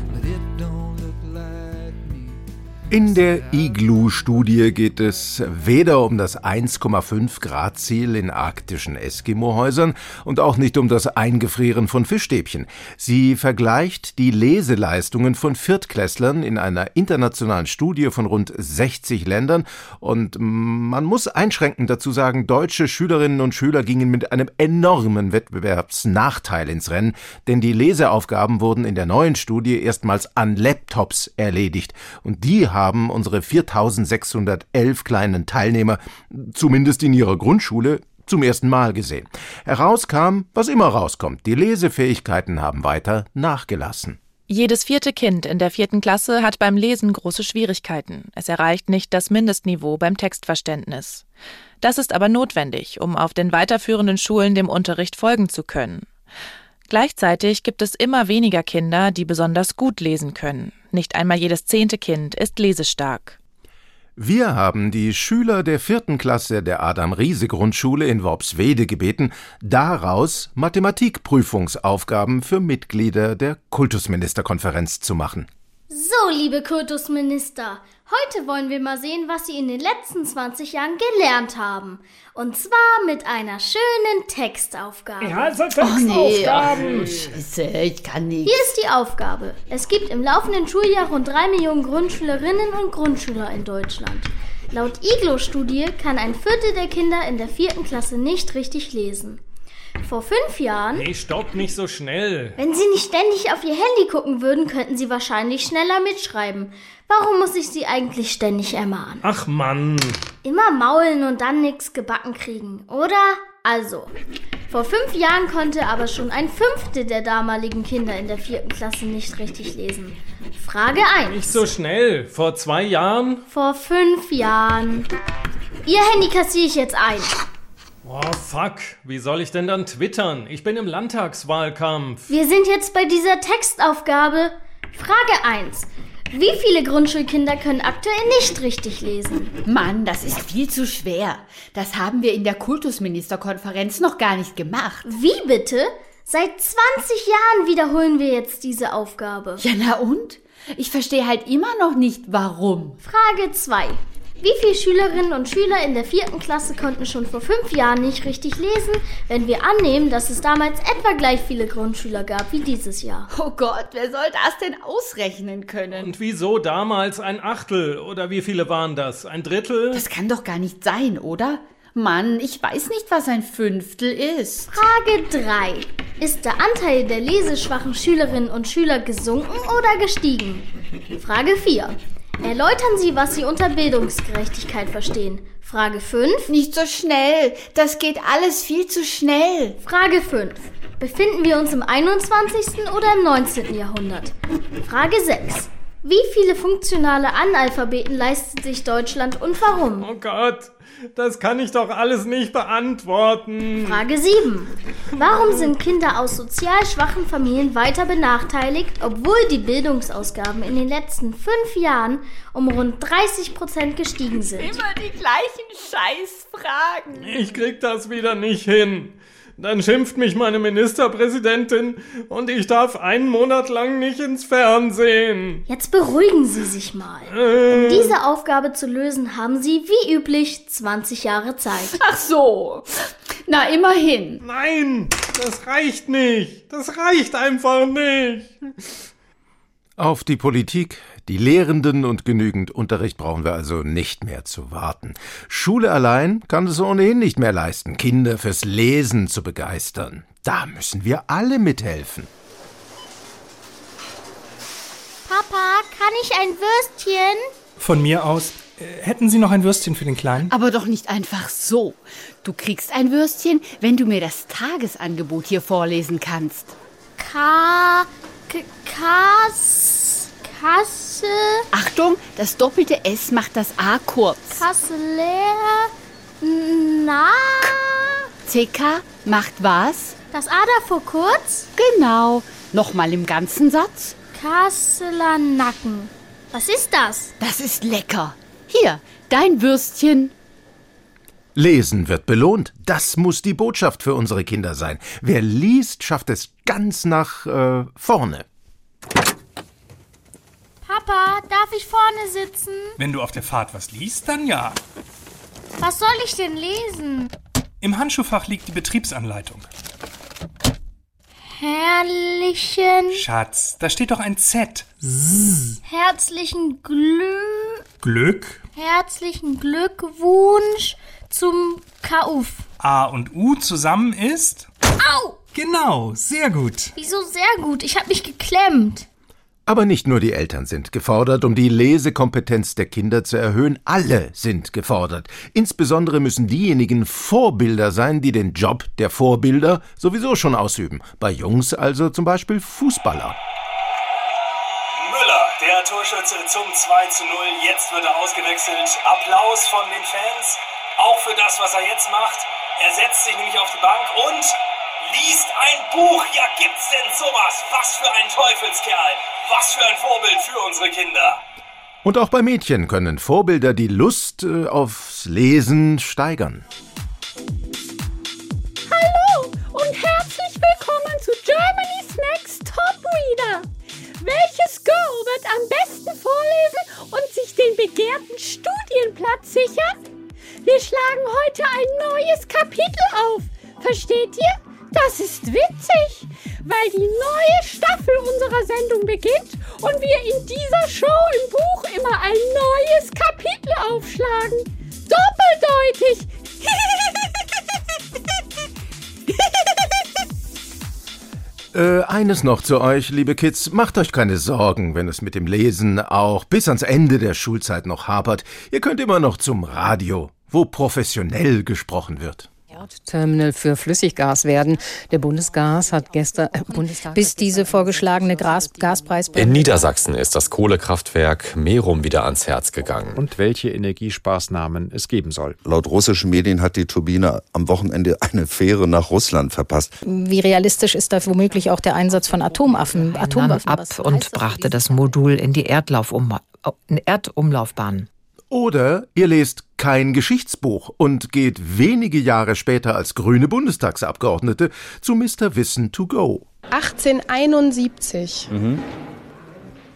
In der Igloo-Studie geht es weder um das 1,5 Grad Ziel in arktischen Eskimo-Häusern und auch nicht um das Eingefrieren von Fischstäbchen. Sie vergleicht die Leseleistungen von Viertklässlern in einer internationalen Studie von rund 60 Ländern und man muss einschränkend dazu sagen, deutsche Schülerinnen und Schüler gingen mit einem enormen Wettbewerbsnachteil ins Rennen, denn die Leseaufgaben wurden in der neuen Studie erstmals an Laptops erledigt und die haben unsere 4611 kleinen Teilnehmer zumindest in ihrer Grundschule zum ersten Mal gesehen. Herauskam, was immer rauskommt, die Lesefähigkeiten haben weiter nachgelassen. Jedes vierte Kind in der vierten Klasse hat beim Lesen große Schwierigkeiten. Es erreicht nicht das Mindestniveau beim Textverständnis. Das ist aber notwendig, um auf den weiterführenden Schulen dem Unterricht folgen zu können. Gleichzeitig gibt es immer weniger Kinder, die besonders gut lesen können. Nicht einmal jedes zehnte Kind ist lesestark. Wir haben die Schüler der vierten Klasse der Adam-Riese-Grundschule in Worpswede gebeten, daraus Mathematikprüfungsaufgaben für Mitglieder der Kultusministerkonferenz zu machen. So, liebe Kultusminister, heute wollen wir mal sehen, was Sie in den letzten 20 Jahren gelernt haben. Und zwar mit einer schönen Textaufgabe. Ja, also Textaufgaben. Oh, Scheiße, ich kann nicht. Hier ist die Aufgabe. Es gibt im laufenden Schuljahr rund drei Millionen Grundschülerinnen und Grundschüler in Deutschland. Laut Iglo-Studie kann ein Viertel der Kinder in der vierten Klasse nicht richtig lesen. Vor fünf Jahren, Hey, stopp nicht so schnell. wenn Sie nicht ständig auf Ihr Handy gucken würden, könnten Sie wahrscheinlich schneller mitschreiben. Warum muss ich Sie eigentlich ständig ermahnen? Ach Mann. Immer maulen und dann nix gebacken kriegen, oder? Also, vor fünf Jahren konnte aber schon ein Fünftel der damaligen Kinder in der vierten Klasse nicht richtig lesen. Frage 1. Nicht so schnell. Vor zwei Jahren? Vor fünf Jahren. Ihr Handy kassiere ich jetzt ein. Oh, fuck. Wie soll ich denn dann twittern? Ich bin im Landtagswahlkampf. Wir sind jetzt bei dieser Textaufgabe. Frage 1. Wie viele Grundschulkinder können aktuell nicht richtig lesen? Mann, das ist viel zu schwer. Das haben wir in der Kultusministerkonferenz noch gar nicht gemacht. Wie bitte? Seit 20 Jahren wiederholen wir jetzt diese Aufgabe. Ja, na und? Ich verstehe halt immer noch nicht, warum. Frage 2. Wie viele Schülerinnen und Schüler in der vierten Klasse konnten schon vor fünf Jahren nicht richtig lesen, wenn wir annehmen, dass es damals etwa gleich viele Grundschüler gab wie dieses Jahr? Oh Gott, wer soll das denn ausrechnen können? Und wieso damals ein Achtel? Oder wie viele waren das? Ein Drittel? Das kann doch gar nicht sein, oder? Mann, ich weiß nicht, was ein Fünftel ist. Frage 3. Ist der Anteil der leseschwachen Schülerinnen und Schüler gesunken oder gestiegen? Frage 4. Erläutern Sie, was Sie unter Bildungsgerechtigkeit verstehen. Frage 5. Nicht so schnell. Das geht alles viel zu schnell. Frage 5. Befinden wir uns im 21. oder im 19. Jahrhundert? Frage 6. Wie viele funktionale Analphabeten leistet sich Deutschland und warum? Oh Gott, das kann ich doch alles nicht beantworten. Frage 7. Warum sind Kinder aus sozial schwachen Familien weiter benachteiligt, obwohl die Bildungsausgaben in den letzten fünf Jahren um rund 30 Prozent gestiegen sind? Immer die gleichen Scheißfragen. Ich krieg das wieder nicht hin. Dann schimpft mich meine Ministerpräsidentin und ich darf einen Monat lang nicht ins Fernsehen. Jetzt beruhigen Sie sich mal. Um diese Aufgabe zu lösen, haben Sie wie üblich 20 Jahre Zeit. Ach so. Na, immerhin. Nein, das reicht nicht. Das reicht einfach nicht. Auf die Politik, die Lehrenden und genügend Unterricht brauchen wir also nicht mehr zu warten. Schule allein kann es ohnehin nicht mehr leisten, Kinder fürs Lesen zu begeistern. Da müssen wir alle mithelfen. Papa, kann ich ein Würstchen? Von mir aus. Äh, hätten Sie noch ein Würstchen für den Kleinen? Aber doch nicht einfach so. Du kriegst ein Würstchen, wenn du mir das Tagesangebot hier vorlesen kannst. Ka. K Kas. Kasse. Achtung, das doppelte S macht das A kurz. Kasse leer. Na. CK macht was? Das A davor kurz? Genau. Nochmal im ganzen Satz. Kasseler Nacken. Was ist das? Das ist lecker. Hier, dein Würstchen. Lesen wird belohnt. Das muss die Botschaft für unsere Kinder sein. Wer liest, schafft es ganz nach äh, vorne. Papa, darf ich vorne sitzen? Wenn du auf der Fahrt was liest, dann ja. Was soll ich denn lesen? Im Handschuhfach liegt die Betriebsanleitung. Herrlichen, Schatz, da steht doch ein Z. herzlichen Glü Glück. herzlichen Glückwunsch zum Kauf. A und U zusammen ist. Au! Genau, sehr gut. Wieso sehr gut? Ich habe mich geklemmt. Aber nicht nur die Eltern sind gefordert, um die Lesekompetenz der Kinder zu erhöhen. Alle sind gefordert. Insbesondere müssen diejenigen Vorbilder sein, die den Job der Vorbilder sowieso schon ausüben. Bei Jungs also zum Beispiel Fußballer. Müller, der Torschütze zum 2 zu 0. Jetzt wird er ausgewechselt. Applaus von den Fans. Auch für das, was er jetzt macht. Er setzt sich nämlich auf die Bank und liest ein Buch. Ja, gibt's denn sowas? Was für ein Teufelskerl. Was für ein Vorbild für unsere Kinder. Und auch bei Mädchen können Vorbilder die Lust äh, aufs Lesen steigern. Hallo und herzlich willkommen zu Germany's Next Top Reader. Welches Girl wird am besten vorlesen und sich den begehrten Studienplatz sichern? Wir schlagen heute ein neues Kapitel auf. Versteht ihr? Das ist witzig, weil die neue Staffel unserer Sendung beginnt und wir in dieser Show im Buch immer ein neues Kapitel aufschlagen. Doppeldeutig. [laughs] Äh, eines noch zu euch, liebe Kids. Macht euch keine Sorgen, wenn es mit dem Lesen auch bis ans Ende der Schulzeit noch hapert. Ihr könnt immer noch zum Radio, wo professionell gesprochen wird. Terminal für Flüssiggas werden. Der Bundesgas hat gestern äh, Bundestag bis diese vorgeschlagene Gas Gaspreis In Niedersachsen ist das Kohlekraftwerk Merum wieder ans Herz gegangen. Und welche Energiespaßnahmen es geben soll. Laut russischen Medien hat die Turbine am Wochenende eine Fähre nach Russland verpasst. Wie realistisch ist da womöglich auch der Einsatz von Atomaffen, Atomwaffen? ab und brachte das Modul in die Erdlaufum Erdumlaufbahn. Oder ihr lest kein Geschichtsbuch und geht wenige Jahre später als grüne Bundestagsabgeordnete zu Mr. Wissen to go. 1871.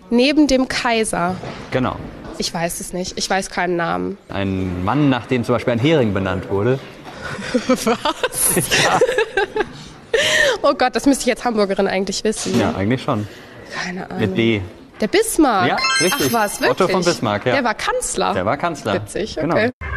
Neben dem Kaiser. Genau. Ich weiß es nicht. Ich weiß keinen Namen. Ein Mann, nach dem zum Beispiel ein Hering benannt wurde. [laughs] Was? [laughs] oh Gott, das müsste ich als Hamburgerin eigentlich wissen. Ja, eigentlich schon. Keine Ahnung. Mit B. Der Bismarck. Ja, richtig. Ach was, wirklich? Otto von Bismarck, ja. Der war Kanzler. Der war Kanzler. Witzig, Genau. okay. No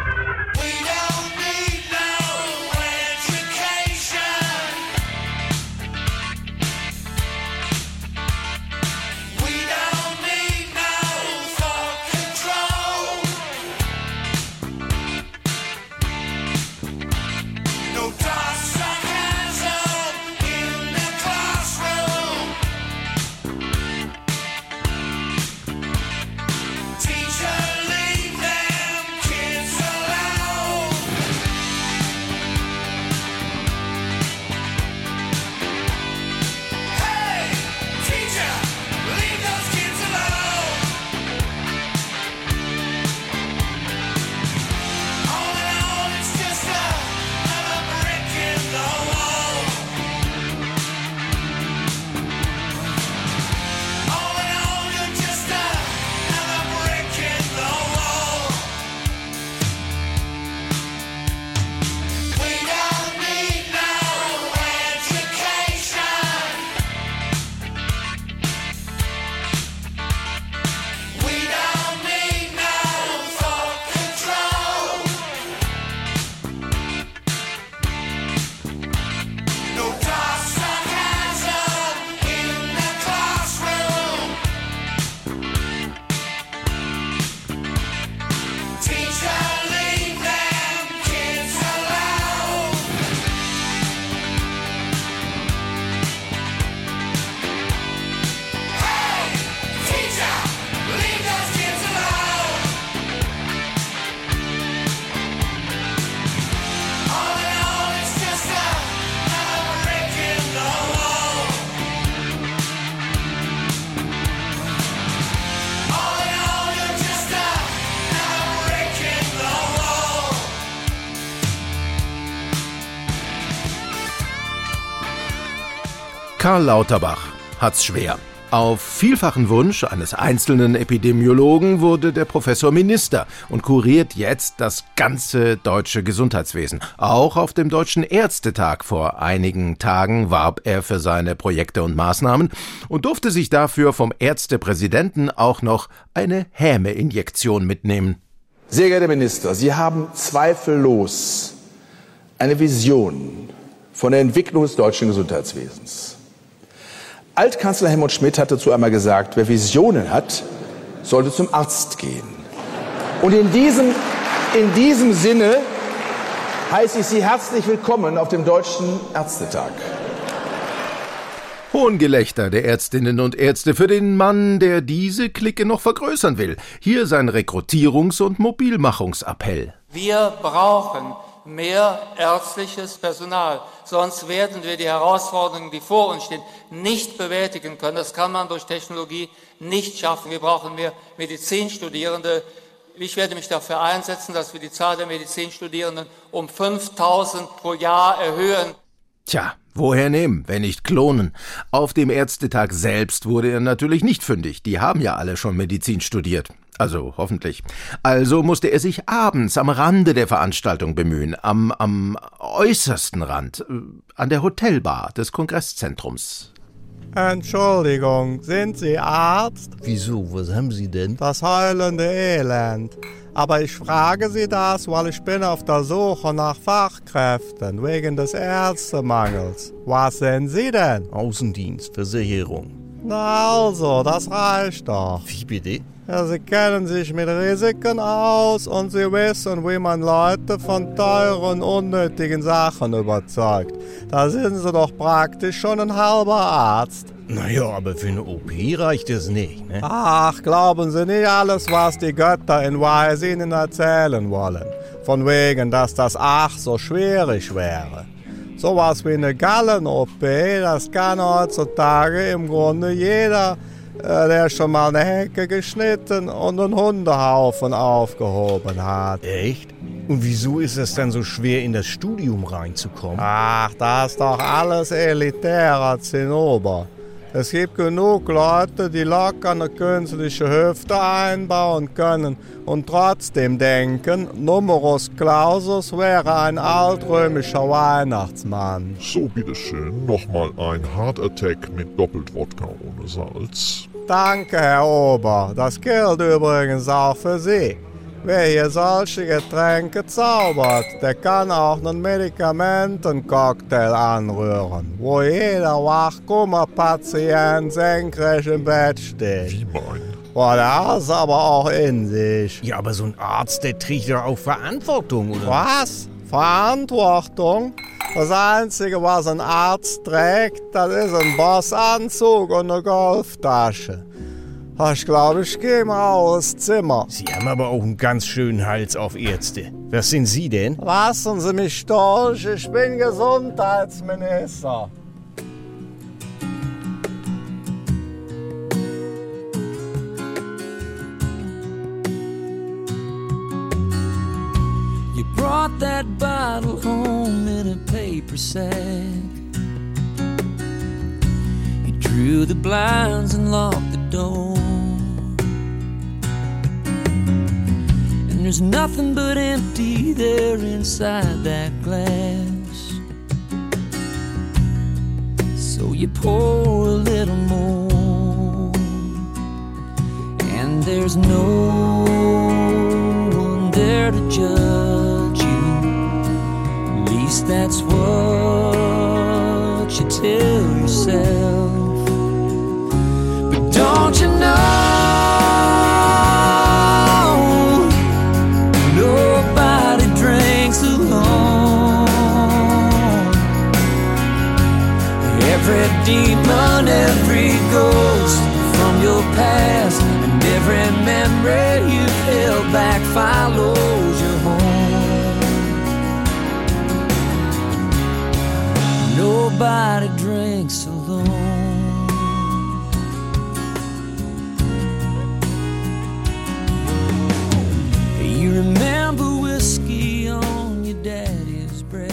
Karl Lauterbach hat's schwer. Auf vielfachen Wunsch eines einzelnen Epidemiologen wurde der Professor Minister und kuriert jetzt das ganze deutsche Gesundheitswesen. Auch auf dem Deutschen Ärztetag vor einigen Tagen warb er für seine Projekte und Maßnahmen und durfte sich dafür vom Ärztepräsidenten auch noch eine Hämeinjektion mitnehmen. Sehr geehrter Minister, Sie haben zweifellos eine Vision von der Entwicklung des deutschen Gesundheitswesens. Altkanzler Helmut Schmidt hat dazu einmal gesagt, wer Visionen hat, sollte zum Arzt gehen. Und in diesem, in diesem Sinne heiße ich Sie herzlich willkommen auf dem Deutschen Ärztetag. Hohngelächter der Ärztinnen und Ärzte für den Mann, der diese Clique noch vergrößern will. Hier sein Rekrutierungs- und Mobilmachungsappell. Wir brauchen mehr ärztliches Personal. Sonst werden wir die Herausforderungen, die vor uns stehen, nicht bewältigen können. Das kann man durch Technologie nicht schaffen. Wir brauchen mehr Medizinstudierende. Ich werde mich dafür einsetzen, dass wir die Zahl der Medizinstudierenden um 5000 pro Jahr erhöhen. Tja, woher nehmen, wenn nicht klonen? Auf dem Ärztetag selbst wurde er natürlich nicht fündig. Die haben ja alle schon Medizin studiert. Also hoffentlich. Also musste er sich abends am Rande der Veranstaltung bemühen, am, am äußersten Rand, äh, an der Hotelbar des Kongresszentrums. Entschuldigung, sind Sie Arzt? Wieso, was haben Sie denn? Das heulende Elend. Aber ich frage Sie das, weil ich bin auf der Suche nach Fachkräften wegen des Ärztemangels. Was sind Sie denn? Außendienst, Versicherung. Na also, das reicht doch. Wie bitte? Ja, Sie kennen sich mit Risiken aus und Sie wissen, wie man Leute von teuren, unnötigen Sachen überzeugt. Da sind Sie doch praktisch schon ein halber Arzt. Naja, aber für eine OP reicht das nicht, ne? Ach, glauben Sie nicht alles, was die Götter in Wise Ihnen erzählen wollen. Von wegen, dass das ach so schwierig wäre. Sowas wie eine Gallen-OP, das kann heutzutage im Grunde jeder, äh, der schon mal eine Hecke geschnitten und einen Hundehaufen aufgehoben hat. Echt? Und wieso ist es denn so schwer, in das Studium reinzukommen? Ach, das ist doch alles elitärer Zinnober. Es gibt genug Leute, die locker eine künstliche Hüfte einbauen können und trotzdem denken, Numerus Clausus wäre ein altrömischer Weihnachtsmann. So, bitteschön, nochmal ein Heart Attack mit Doppelt-Wodka ohne Salz. Danke, Herr Ober. Das gilt übrigens auch für Sie. Wer hier solche Getränke zaubert, der kann auch einen Medikamentencocktail anrühren, wo jeder Wachkummerpatient senkrecht im Bett steht. Wie mein? Boah, der ist aber auch in sich. Ja, aber so ein Arzt, der trägt ja auch Verantwortung, oder? Was? Verantwortung? Das Einzige, was ein Arzt trägt, das ist ein Bossanzug und eine Golftasche. Ich glaube, ich gehe mal aus Zimmer. Sie haben aber auch einen ganz schönen Hals auf Ärzte. Was sind Sie denn? Lassen Sie mich durch, ich bin Gesundheitsminister. You brought that bottle home in a paper sack. You drew the blinds and locked the door. And there's nothing but empty there inside that glass. So you pour a little more. And there's no one there to judge you. At least that's what you tell yourself. But don't you know Nobody drinks alone. You remember whiskey on your daddy's breath.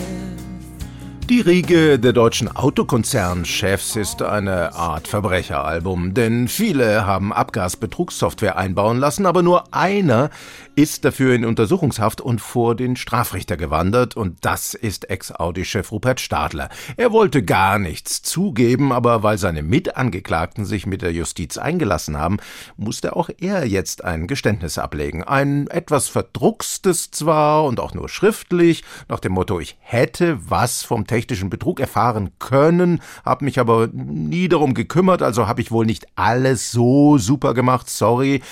Die Riege der deutschen Autokonzernchefs ist eine Art Verbrecheralbum, denn viele haben Abgasbetrugssoftware einbauen lassen, aber nur einer ist dafür in Untersuchungshaft und vor den Strafrichter gewandert und das ist Ex-Audi-Chef Rupert Stadler. Er wollte gar nichts zugeben, aber weil seine Mitangeklagten sich mit der Justiz eingelassen haben, musste auch er jetzt ein Geständnis ablegen. Ein etwas verdruckstes zwar und auch nur schriftlich, nach dem Motto, ich hätte was vom technischen Betrug erfahren können, habe mich aber nie darum gekümmert, also habe ich wohl nicht alles so super gemacht, sorry.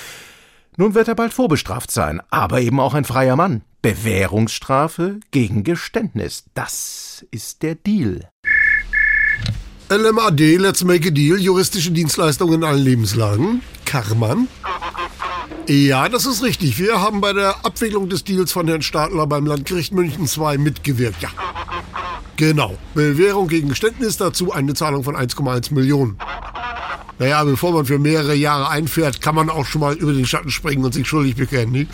Nun wird er bald vorbestraft sein, aber eben auch ein freier Mann. Bewährungsstrafe gegen Geständnis. Das ist der Deal. LMAD, Let's Make a Deal, juristische Dienstleistungen in allen Lebenslagen. Karmann. Ja, das ist richtig. Wir haben bei der Abwicklung des Deals von Herrn Stadler beim Landgericht München II mitgewirkt. Ja. Genau. Bewährung gegen Geständnis, dazu eine Zahlung von 1,1 Millionen. Naja, bevor man für mehrere Jahre einfährt, kann man auch schon mal über den Schatten springen und sich schuldig bekennen. Nicht?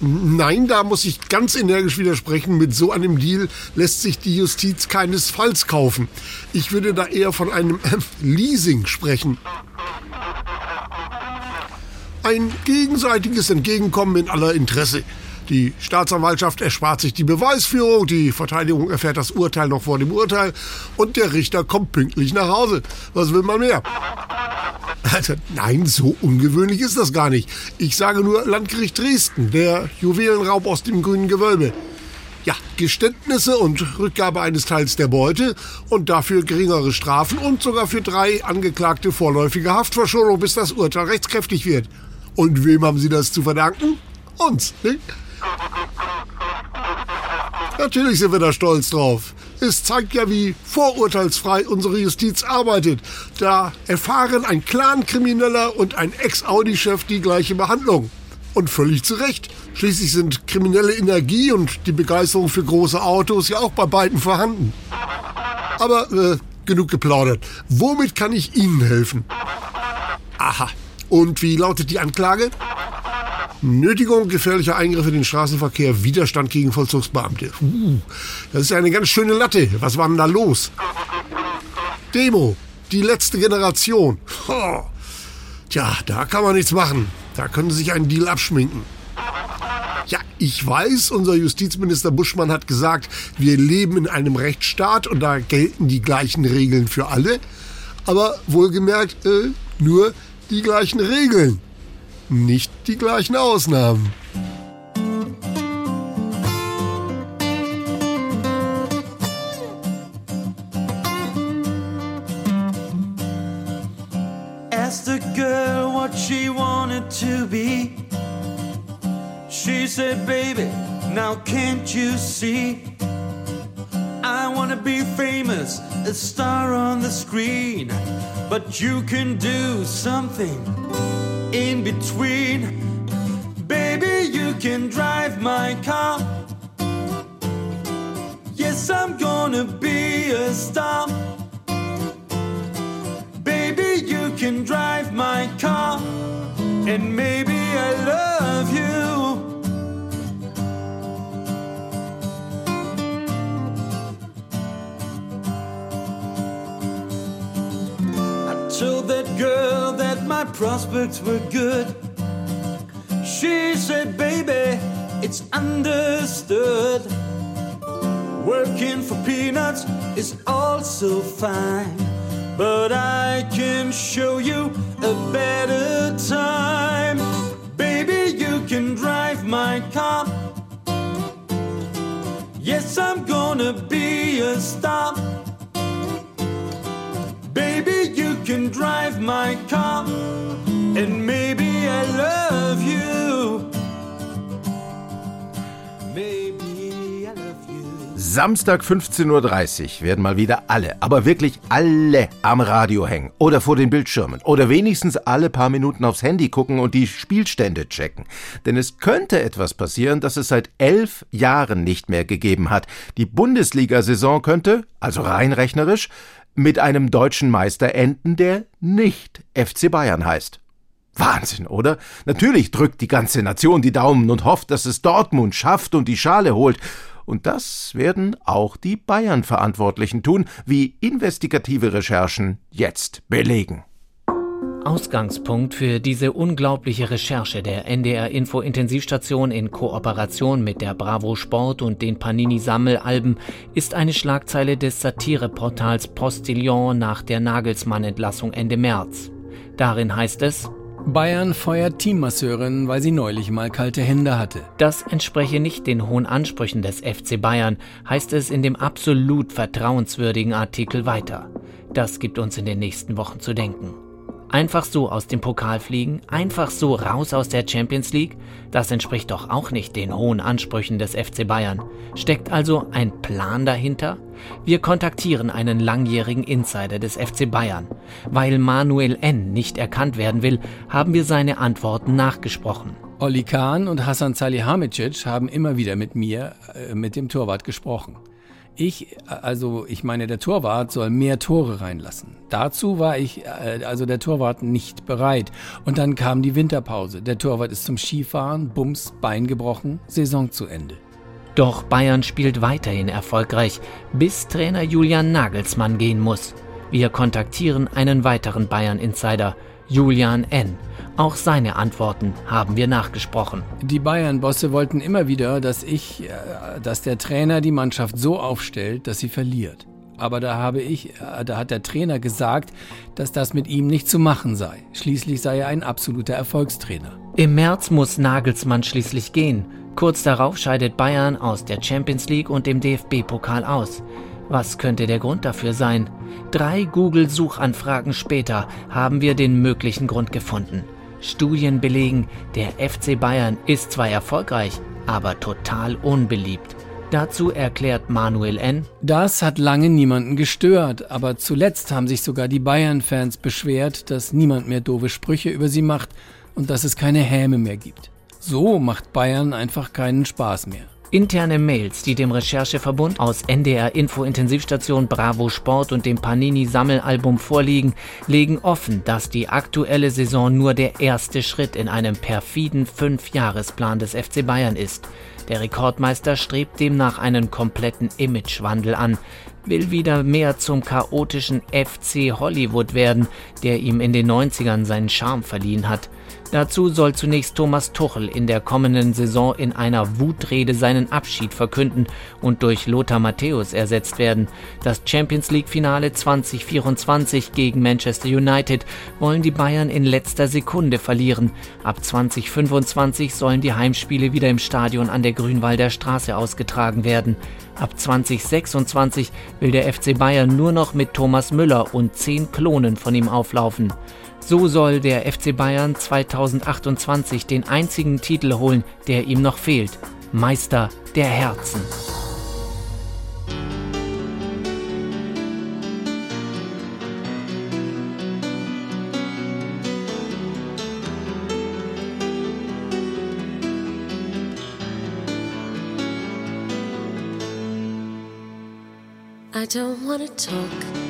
Nein, da muss ich ganz energisch widersprechen. Mit so einem Deal lässt sich die Justiz keinesfalls kaufen. Ich würde da eher von einem äh, [laughs] Leasing sprechen. Ein gegenseitiges Entgegenkommen in aller Interesse. Die Staatsanwaltschaft erspart sich die Beweisführung, die Verteidigung erfährt das Urteil noch vor dem Urteil und der Richter kommt pünktlich nach Hause. Was will man mehr? Also, nein, so ungewöhnlich ist das gar nicht. Ich sage nur Landgericht Dresden, der Juwelenraub aus dem grünen Gewölbe. Ja, Geständnisse und Rückgabe eines Teils der Beute und dafür geringere Strafen und sogar für drei Angeklagte vorläufige Haftverschonung, bis das Urteil rechtskräftig wird. Und wem haben Sie das zu verdanken? Uns, ne? Natürlich sind wir da stolz drauf. Es zeigt ja, wie vorurteilsfrei unsere Justiz arbeitet. Da erfahren ein Clan-Krimineller und ein Ex-Audi-Chef die gleiche Behandlung. Und völlig zu Recht. Schließlich sind kriminelle Energie und die Begeisterung für große Autos ja auch bei beiden vorhanden. Aber äh, genug geplaudert. Womit kann ich Ihnen helfen? Aha. Und wie lautet die Anklage? Nötigung gefährlicher Eingriffe in den Straßenverkehr, Widerstand gegen Vollzugsbeamte. Uh, das ist ja eine ganz schöne Latte. Was war denn da los? Demo, die letzte Generation. Oh. Tja, da kann man nichts machen. Da können Sie sich einen Deal abschminken. Ja, ich weiß, unser Justizminister Buschmann hat gesagt, wir leben in einem Rechtsstaat und da gelten die gleichen Regeln für alle. Aber wohlgemerkt, äh, nur die gleichen Regeln nicht die gleichen Ausnahmen. Asked the girl what she wanted to be. She said, Baby, now can't you see? I wanna be famous, a star on the screen. But you can do something in between. Baby, you can drive my car. Yes, I'm gonna be a star. Baby, you can drive my car. And maybe I love you. My prospects were good. She said, baby, it's understood. Working for peanuts is also fine. But I can show you a better time. Baby, you can drive my car. Yes, I'm gonna be a star. Drive my car. And. Maybe I love you. Samstag 15.30 Uhr werden mal wieder alle, aber wirklich alle am Radio hängen oder vor den Bildschirmen oder wenigstens alle paar Minuten aufs Handy gucken und die Spielstände checken. Denn es könnte etwas passieren, das es seit elf Jahren nicht mehr gegeben hat. Die Bundesliga-Saison könnte, also rein rechnerisch, mit einem deutschen Meister enden, der nicht FC Bayern heißt. Wahnsinn, oder? Natürlich drückt die ganze Nation die Daumen und hofft, dass es Dortmund schafft und die Schale holt. Und das werden auch die Bayern-Verantwortlichen tun, wie investigative Recherchen jetzt belegen. Ausgangspunkt für diese unglaubliche Recherche der NDR Info Intensivstation in Kooperation mit der Bravo Sport und den Panini Sammelalben ist eine Schlagzeile des Satireportals Postillon nach der Nagelsmann Entlassung Ende März. Darin heißt es Bayern feuert Teammasseurin, weil sie neulich mal kalte Hände hatte. Das entspreche nicht den hohen Ansprüchen des FC Bayern, heißt es in dem absolut vertrauenswürdigen Artikel weiter. Das gibt uns in den nächsten Wochen zu denken. Einfach so aus dem Pokal fliegen, einfach so raus aus der Champions League, das entspricht doch auch nicht den hohen Ansprüchen des FC Bayern. Steckt also ein Plan dahinter? Wir kontaktieren einen langjährigen Insider des FC Bayern. Weil Manuel N. nicht erkannt werden will, haben wir seine Antworten nachgesprochen. Oli Kahn und Hasan Salihamidzic haben immer wieder mit mir, äh, mit dem Torwart gesprochen. Ich, also ich meine, der Torwart soll mehr Tore reinlassen. Dazu war ich, äh, also der Torwart, nicht bereit. Und dann kam die Winterpause. Der Torwart ist zum Skifahren, Bums, Bein gebrochen, Saison zu Ende. Doch Bayern spielt weiterhin erfolgreich, bis Trainer Julian Nagelsmann gehen muss. Wir kontaktieren einen weiteren Bayern-Insider, Julian N. Auch seine Antworten haben wir nachgesprochen. Die Bayern-Bosse wollten immer wieder, dass ich, äh, dass der Trainer die Mannschaft so aufstellt, dass sie verliert. Aber da habe ich, äh, da hat der Trainer gesagt, dass das mit ihm nicht zu machen sei. Schließlich sei er ein absoluter Erfolgstrainer. Im März muss Nagelsmann schließlich gehen. Kurz darauf scheidet Bayern aus der Champions League und dem DFB-Pokal aus. Was könnte der Grund dafür sein? Drei Google-Suchanfragen später haben wir den möglichen Grund gefunden. Studien belegen, der FC Bayern ist zwar erfolgreich, aber total unbeliebt. Dazu erklärt Manuel N. Das hat lange niemanden gestört, aber zuletzt haben sich sogar die Bayern-Fans beschwert, dass niemand mehr doofe Sprüche über sie macht und dass es keine Häme mehr gibt. So macht Bayern einfach keinen Spaß mehr. Interne Mails, die dem Rechercheverbund aus NDR Info Intensivstation Bravo Sport und dem Panini Sammelalbum vorliegen, legen offen, dass die aktuelle Saison nur der erste Schritt in einem perfiden Fünfjahresplan des FC Bayern ist. Der Rekordmeister strebt demnach einen kompletten Imagewandel an, will wieder mehr zum chaotischen FC Hollywood werden, der ihm in den 90ern seinen Charme verliehen hat. Dazu soll zunächst Thomas Tuchel in der kommenden Saison in einer Wutrede seinen Abschied verkünden und durch Lothar Matthäus ersetzt werden. Das Champions League Finale 2024 gegen Manchester United wollen die Bayern in letzter Sekunde verlieren. Ab 2025 sollen die Heimspiele wieder im Stadion an der Grünwalder Straße ausgetragen werden. Ab 2026 will der FC Bayern nur noch mit Thomas Müller und zehn Klonen von ihm auflaufen. So soll der FC Bayern 2028 den einzigen Titel holen, der ihm noch fehlt. Meister der Herzen. I don't want to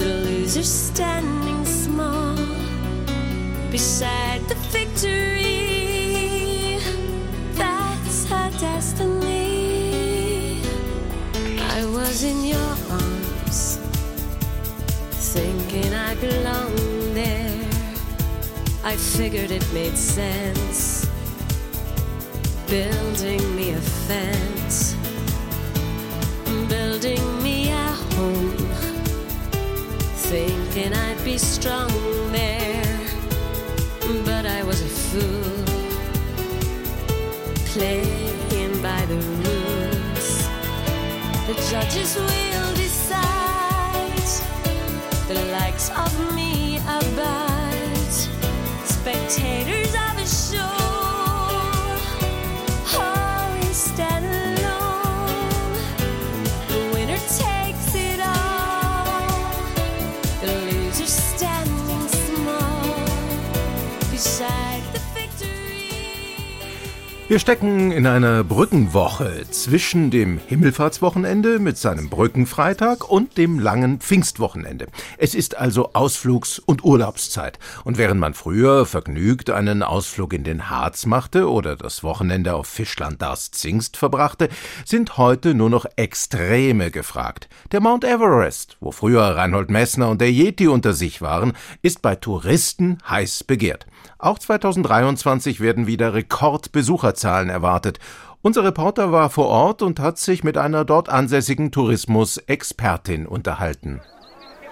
The loser standing small beside the victory. That's her destiny. I was in your arms, thinking I belonged there. I figured it made sense, building me a fence be strong there. But I was a fool, playing by the rules. The judges will Wir stecken in einer Brückenwoche zwischen dem Himmelfahrtswochenende mit seinem Brückenfreitag und dem langen Pfingstwochenende. Es ist also Ausflugs- und Urlaubszeit. Und während man früher vergnügt einen Ausflug in den Harz machte oder das Wochenende auf Fischland das Zingst verbrachte, sind heute nur noch Extreme gefragt. Der Mount Everest, wo früher Reinhold Messner und der Yeti unter sich waren, ist bei Touristen heiß begehrt. Auch 2023 werden wieder Rekordbesucherzahlen erwartet. Unser Reporter war vor Ort und hat sich mit einer dort ansässigen Tourismus-Expertin unterhalten.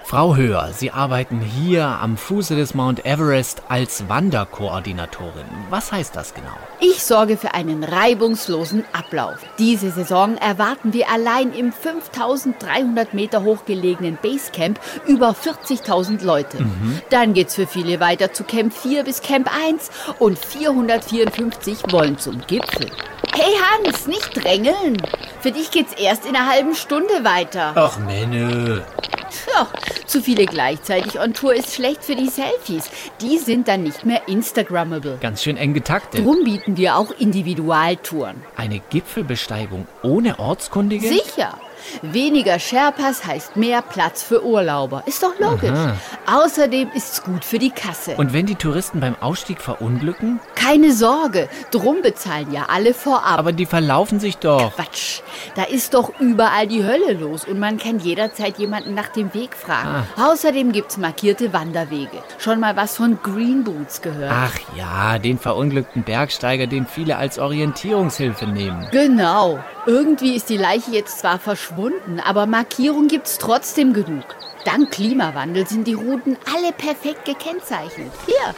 Frau Höher, Sie arbeiten hier am Fuße des Mount Everest als Wanderkoordinatorin. Was heißt das genau? Ich sorge für einen reibungslosen Ablauf. Diese Saison erwarten wir allein im 5300 Meter hoch gelegenen Basecamp über 40.000 Leute. Mhm. Dann geht's für viele weiter zu Camp 4 bis Camp 1 und 454 wollen zum Gipfel. Hey Hans, nicht drängeln. Für dich geht's erst in einer halben Stunde weiter. Ach, Männer. Tja, zu viele gleichzeitig on Tour ist schlecht für die Selfies. Die sind dann nicht mehr Instagrammable. Ganz schön eng getaktet. Drum bieten wir auch Individualtouren. Eine Gipfelbesteigung ohne Ortskundige? Sicher. Weniger Sherpas heißt mehr Platz für Urlauber. Ist doch logisch. Aha. Außerdem ist's gut für die Kasse. Und wenn die Touristen beim Ausstieg verunglücken? Keine Sorge, drum bezahlen ja alle vorab. Aber die verlaufen sich doch. Quatsch. Da ist doch überall die Hölle los und man kann jederzeit jemanden nach dem Weg fragen. Ah. Außerdem gibt's markierte Wanderwege. Schon mal was von Green Boots gehört? Ach ja, den verunglückten Bergsteiger, den viele als Orientierungshilfe nehmen. Genau. Irgendwie ist die Leiche jetzt zwar verschwunden, aber Markierung gibt's trotzdem genug. Dank Klimawandel sind die Routen alle perfekt gekennzeichnet. Hier.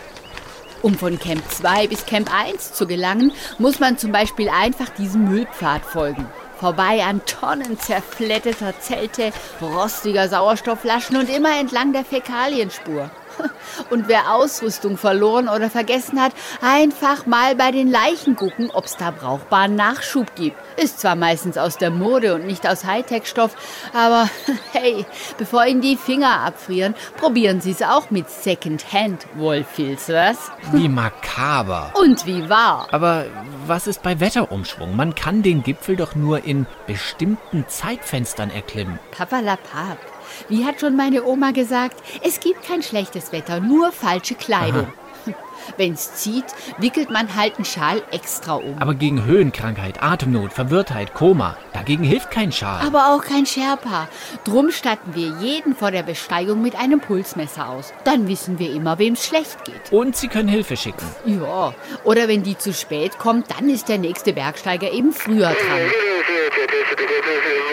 Um von Camp 2 bis Camp 1 zu gelangen, muss man zum Beispiel einfach diesem Müllpfad folgen. Vorbei an Tonnen zerfletteter Zelte, rostiger Sauerstoffflaschen und immer entlang der Fäkalienspur. [laughs] Und wer Ausrüstung verloren oder vergessen hat, einfach mal bei den Leichen gucken, ob's da brauchbaren Nachschub gibt. Ist zwar meistens aus der Mode und nicht aus Hightech-Stoff, aber [laughs] hey, bevor Ihnen die Finger abfrieren, probieren Sie es auch mit Second-Hand-Wollfilz, was? Wie makaber. [laughs] Und wie wahr? Aber was ist bei Wetterumschwung? Man kann den Gipfel doch nur in bestimmten Zeitfenstern erklimmen. Papalapap. Wie hat schon meine Oma gesagt, es gibt kein schlechtes Wetter, nur falsche Kleidung. [laughs] Wenn's zieht, wickelt man halt einen Schal extra um. Aber gegen Höhenkrankheit, Atemnot, Verwirrtheit, Koma, dagegen hilft kein Schal. Aber auch kein Sherpa. Drum statten wir jeden vor der Besteigung mit einem Pulsmesser aus. Dann wissen wir immer, wem's schlecht geht. Und Sie können Hilfe schicken. Ja, oder wenn die zu spät kommt, dann ist der nächste Bergsteiger eben früher dran.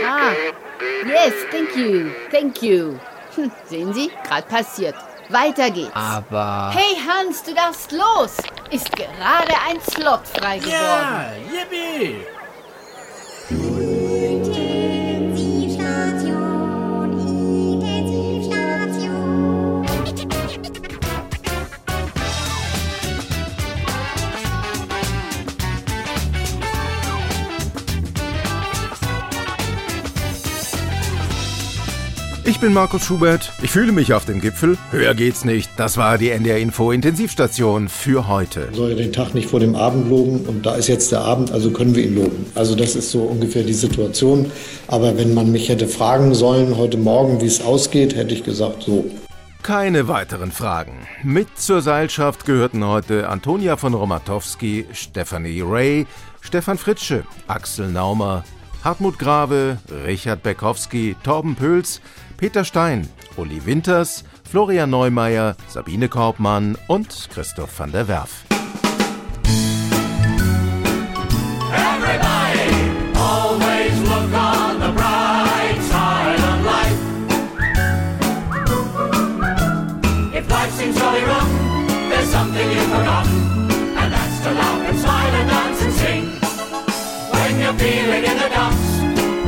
Ah, yes, thank you, thank you. Hm, sehen Sie, gerade passiert. Weiter geht's. Aber. Hey Hans, du darfst los. Ist gerade ein Slot frei geworden. yippie! Ich bin Markus Schubert. Ich fühle mich auf dem Gipfel. Höher geht's nicht. Das war die NDR Info Intensivstation für heute. soll ja den Tag nicht vor dem Abend loben und da ist jetzt der Abend, also können wir ihn loben. Also das ist so ungefähr die Situation. Aber wenn man mich hätte fragen sollen heute Morgen, wie es ausgeht, hätte ich gesagt so. Keine weiteren Fragen. Mit zur Seilschaft gehörten heute Antonia von Romatowski, Stephanie Ray, Stefan Fritsche, Axel Naumer, Hartmut Grave, Richard Beckowski, Torben Pöls, Peter Stein, Uli Winters, Florian Neumeier, Sabine Korbmann und Christoph van der Werf. Something you've forgotten, and that's to laugh and smile and dance and sing. When you're feeling in the dumps,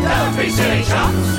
don't be silly chumps.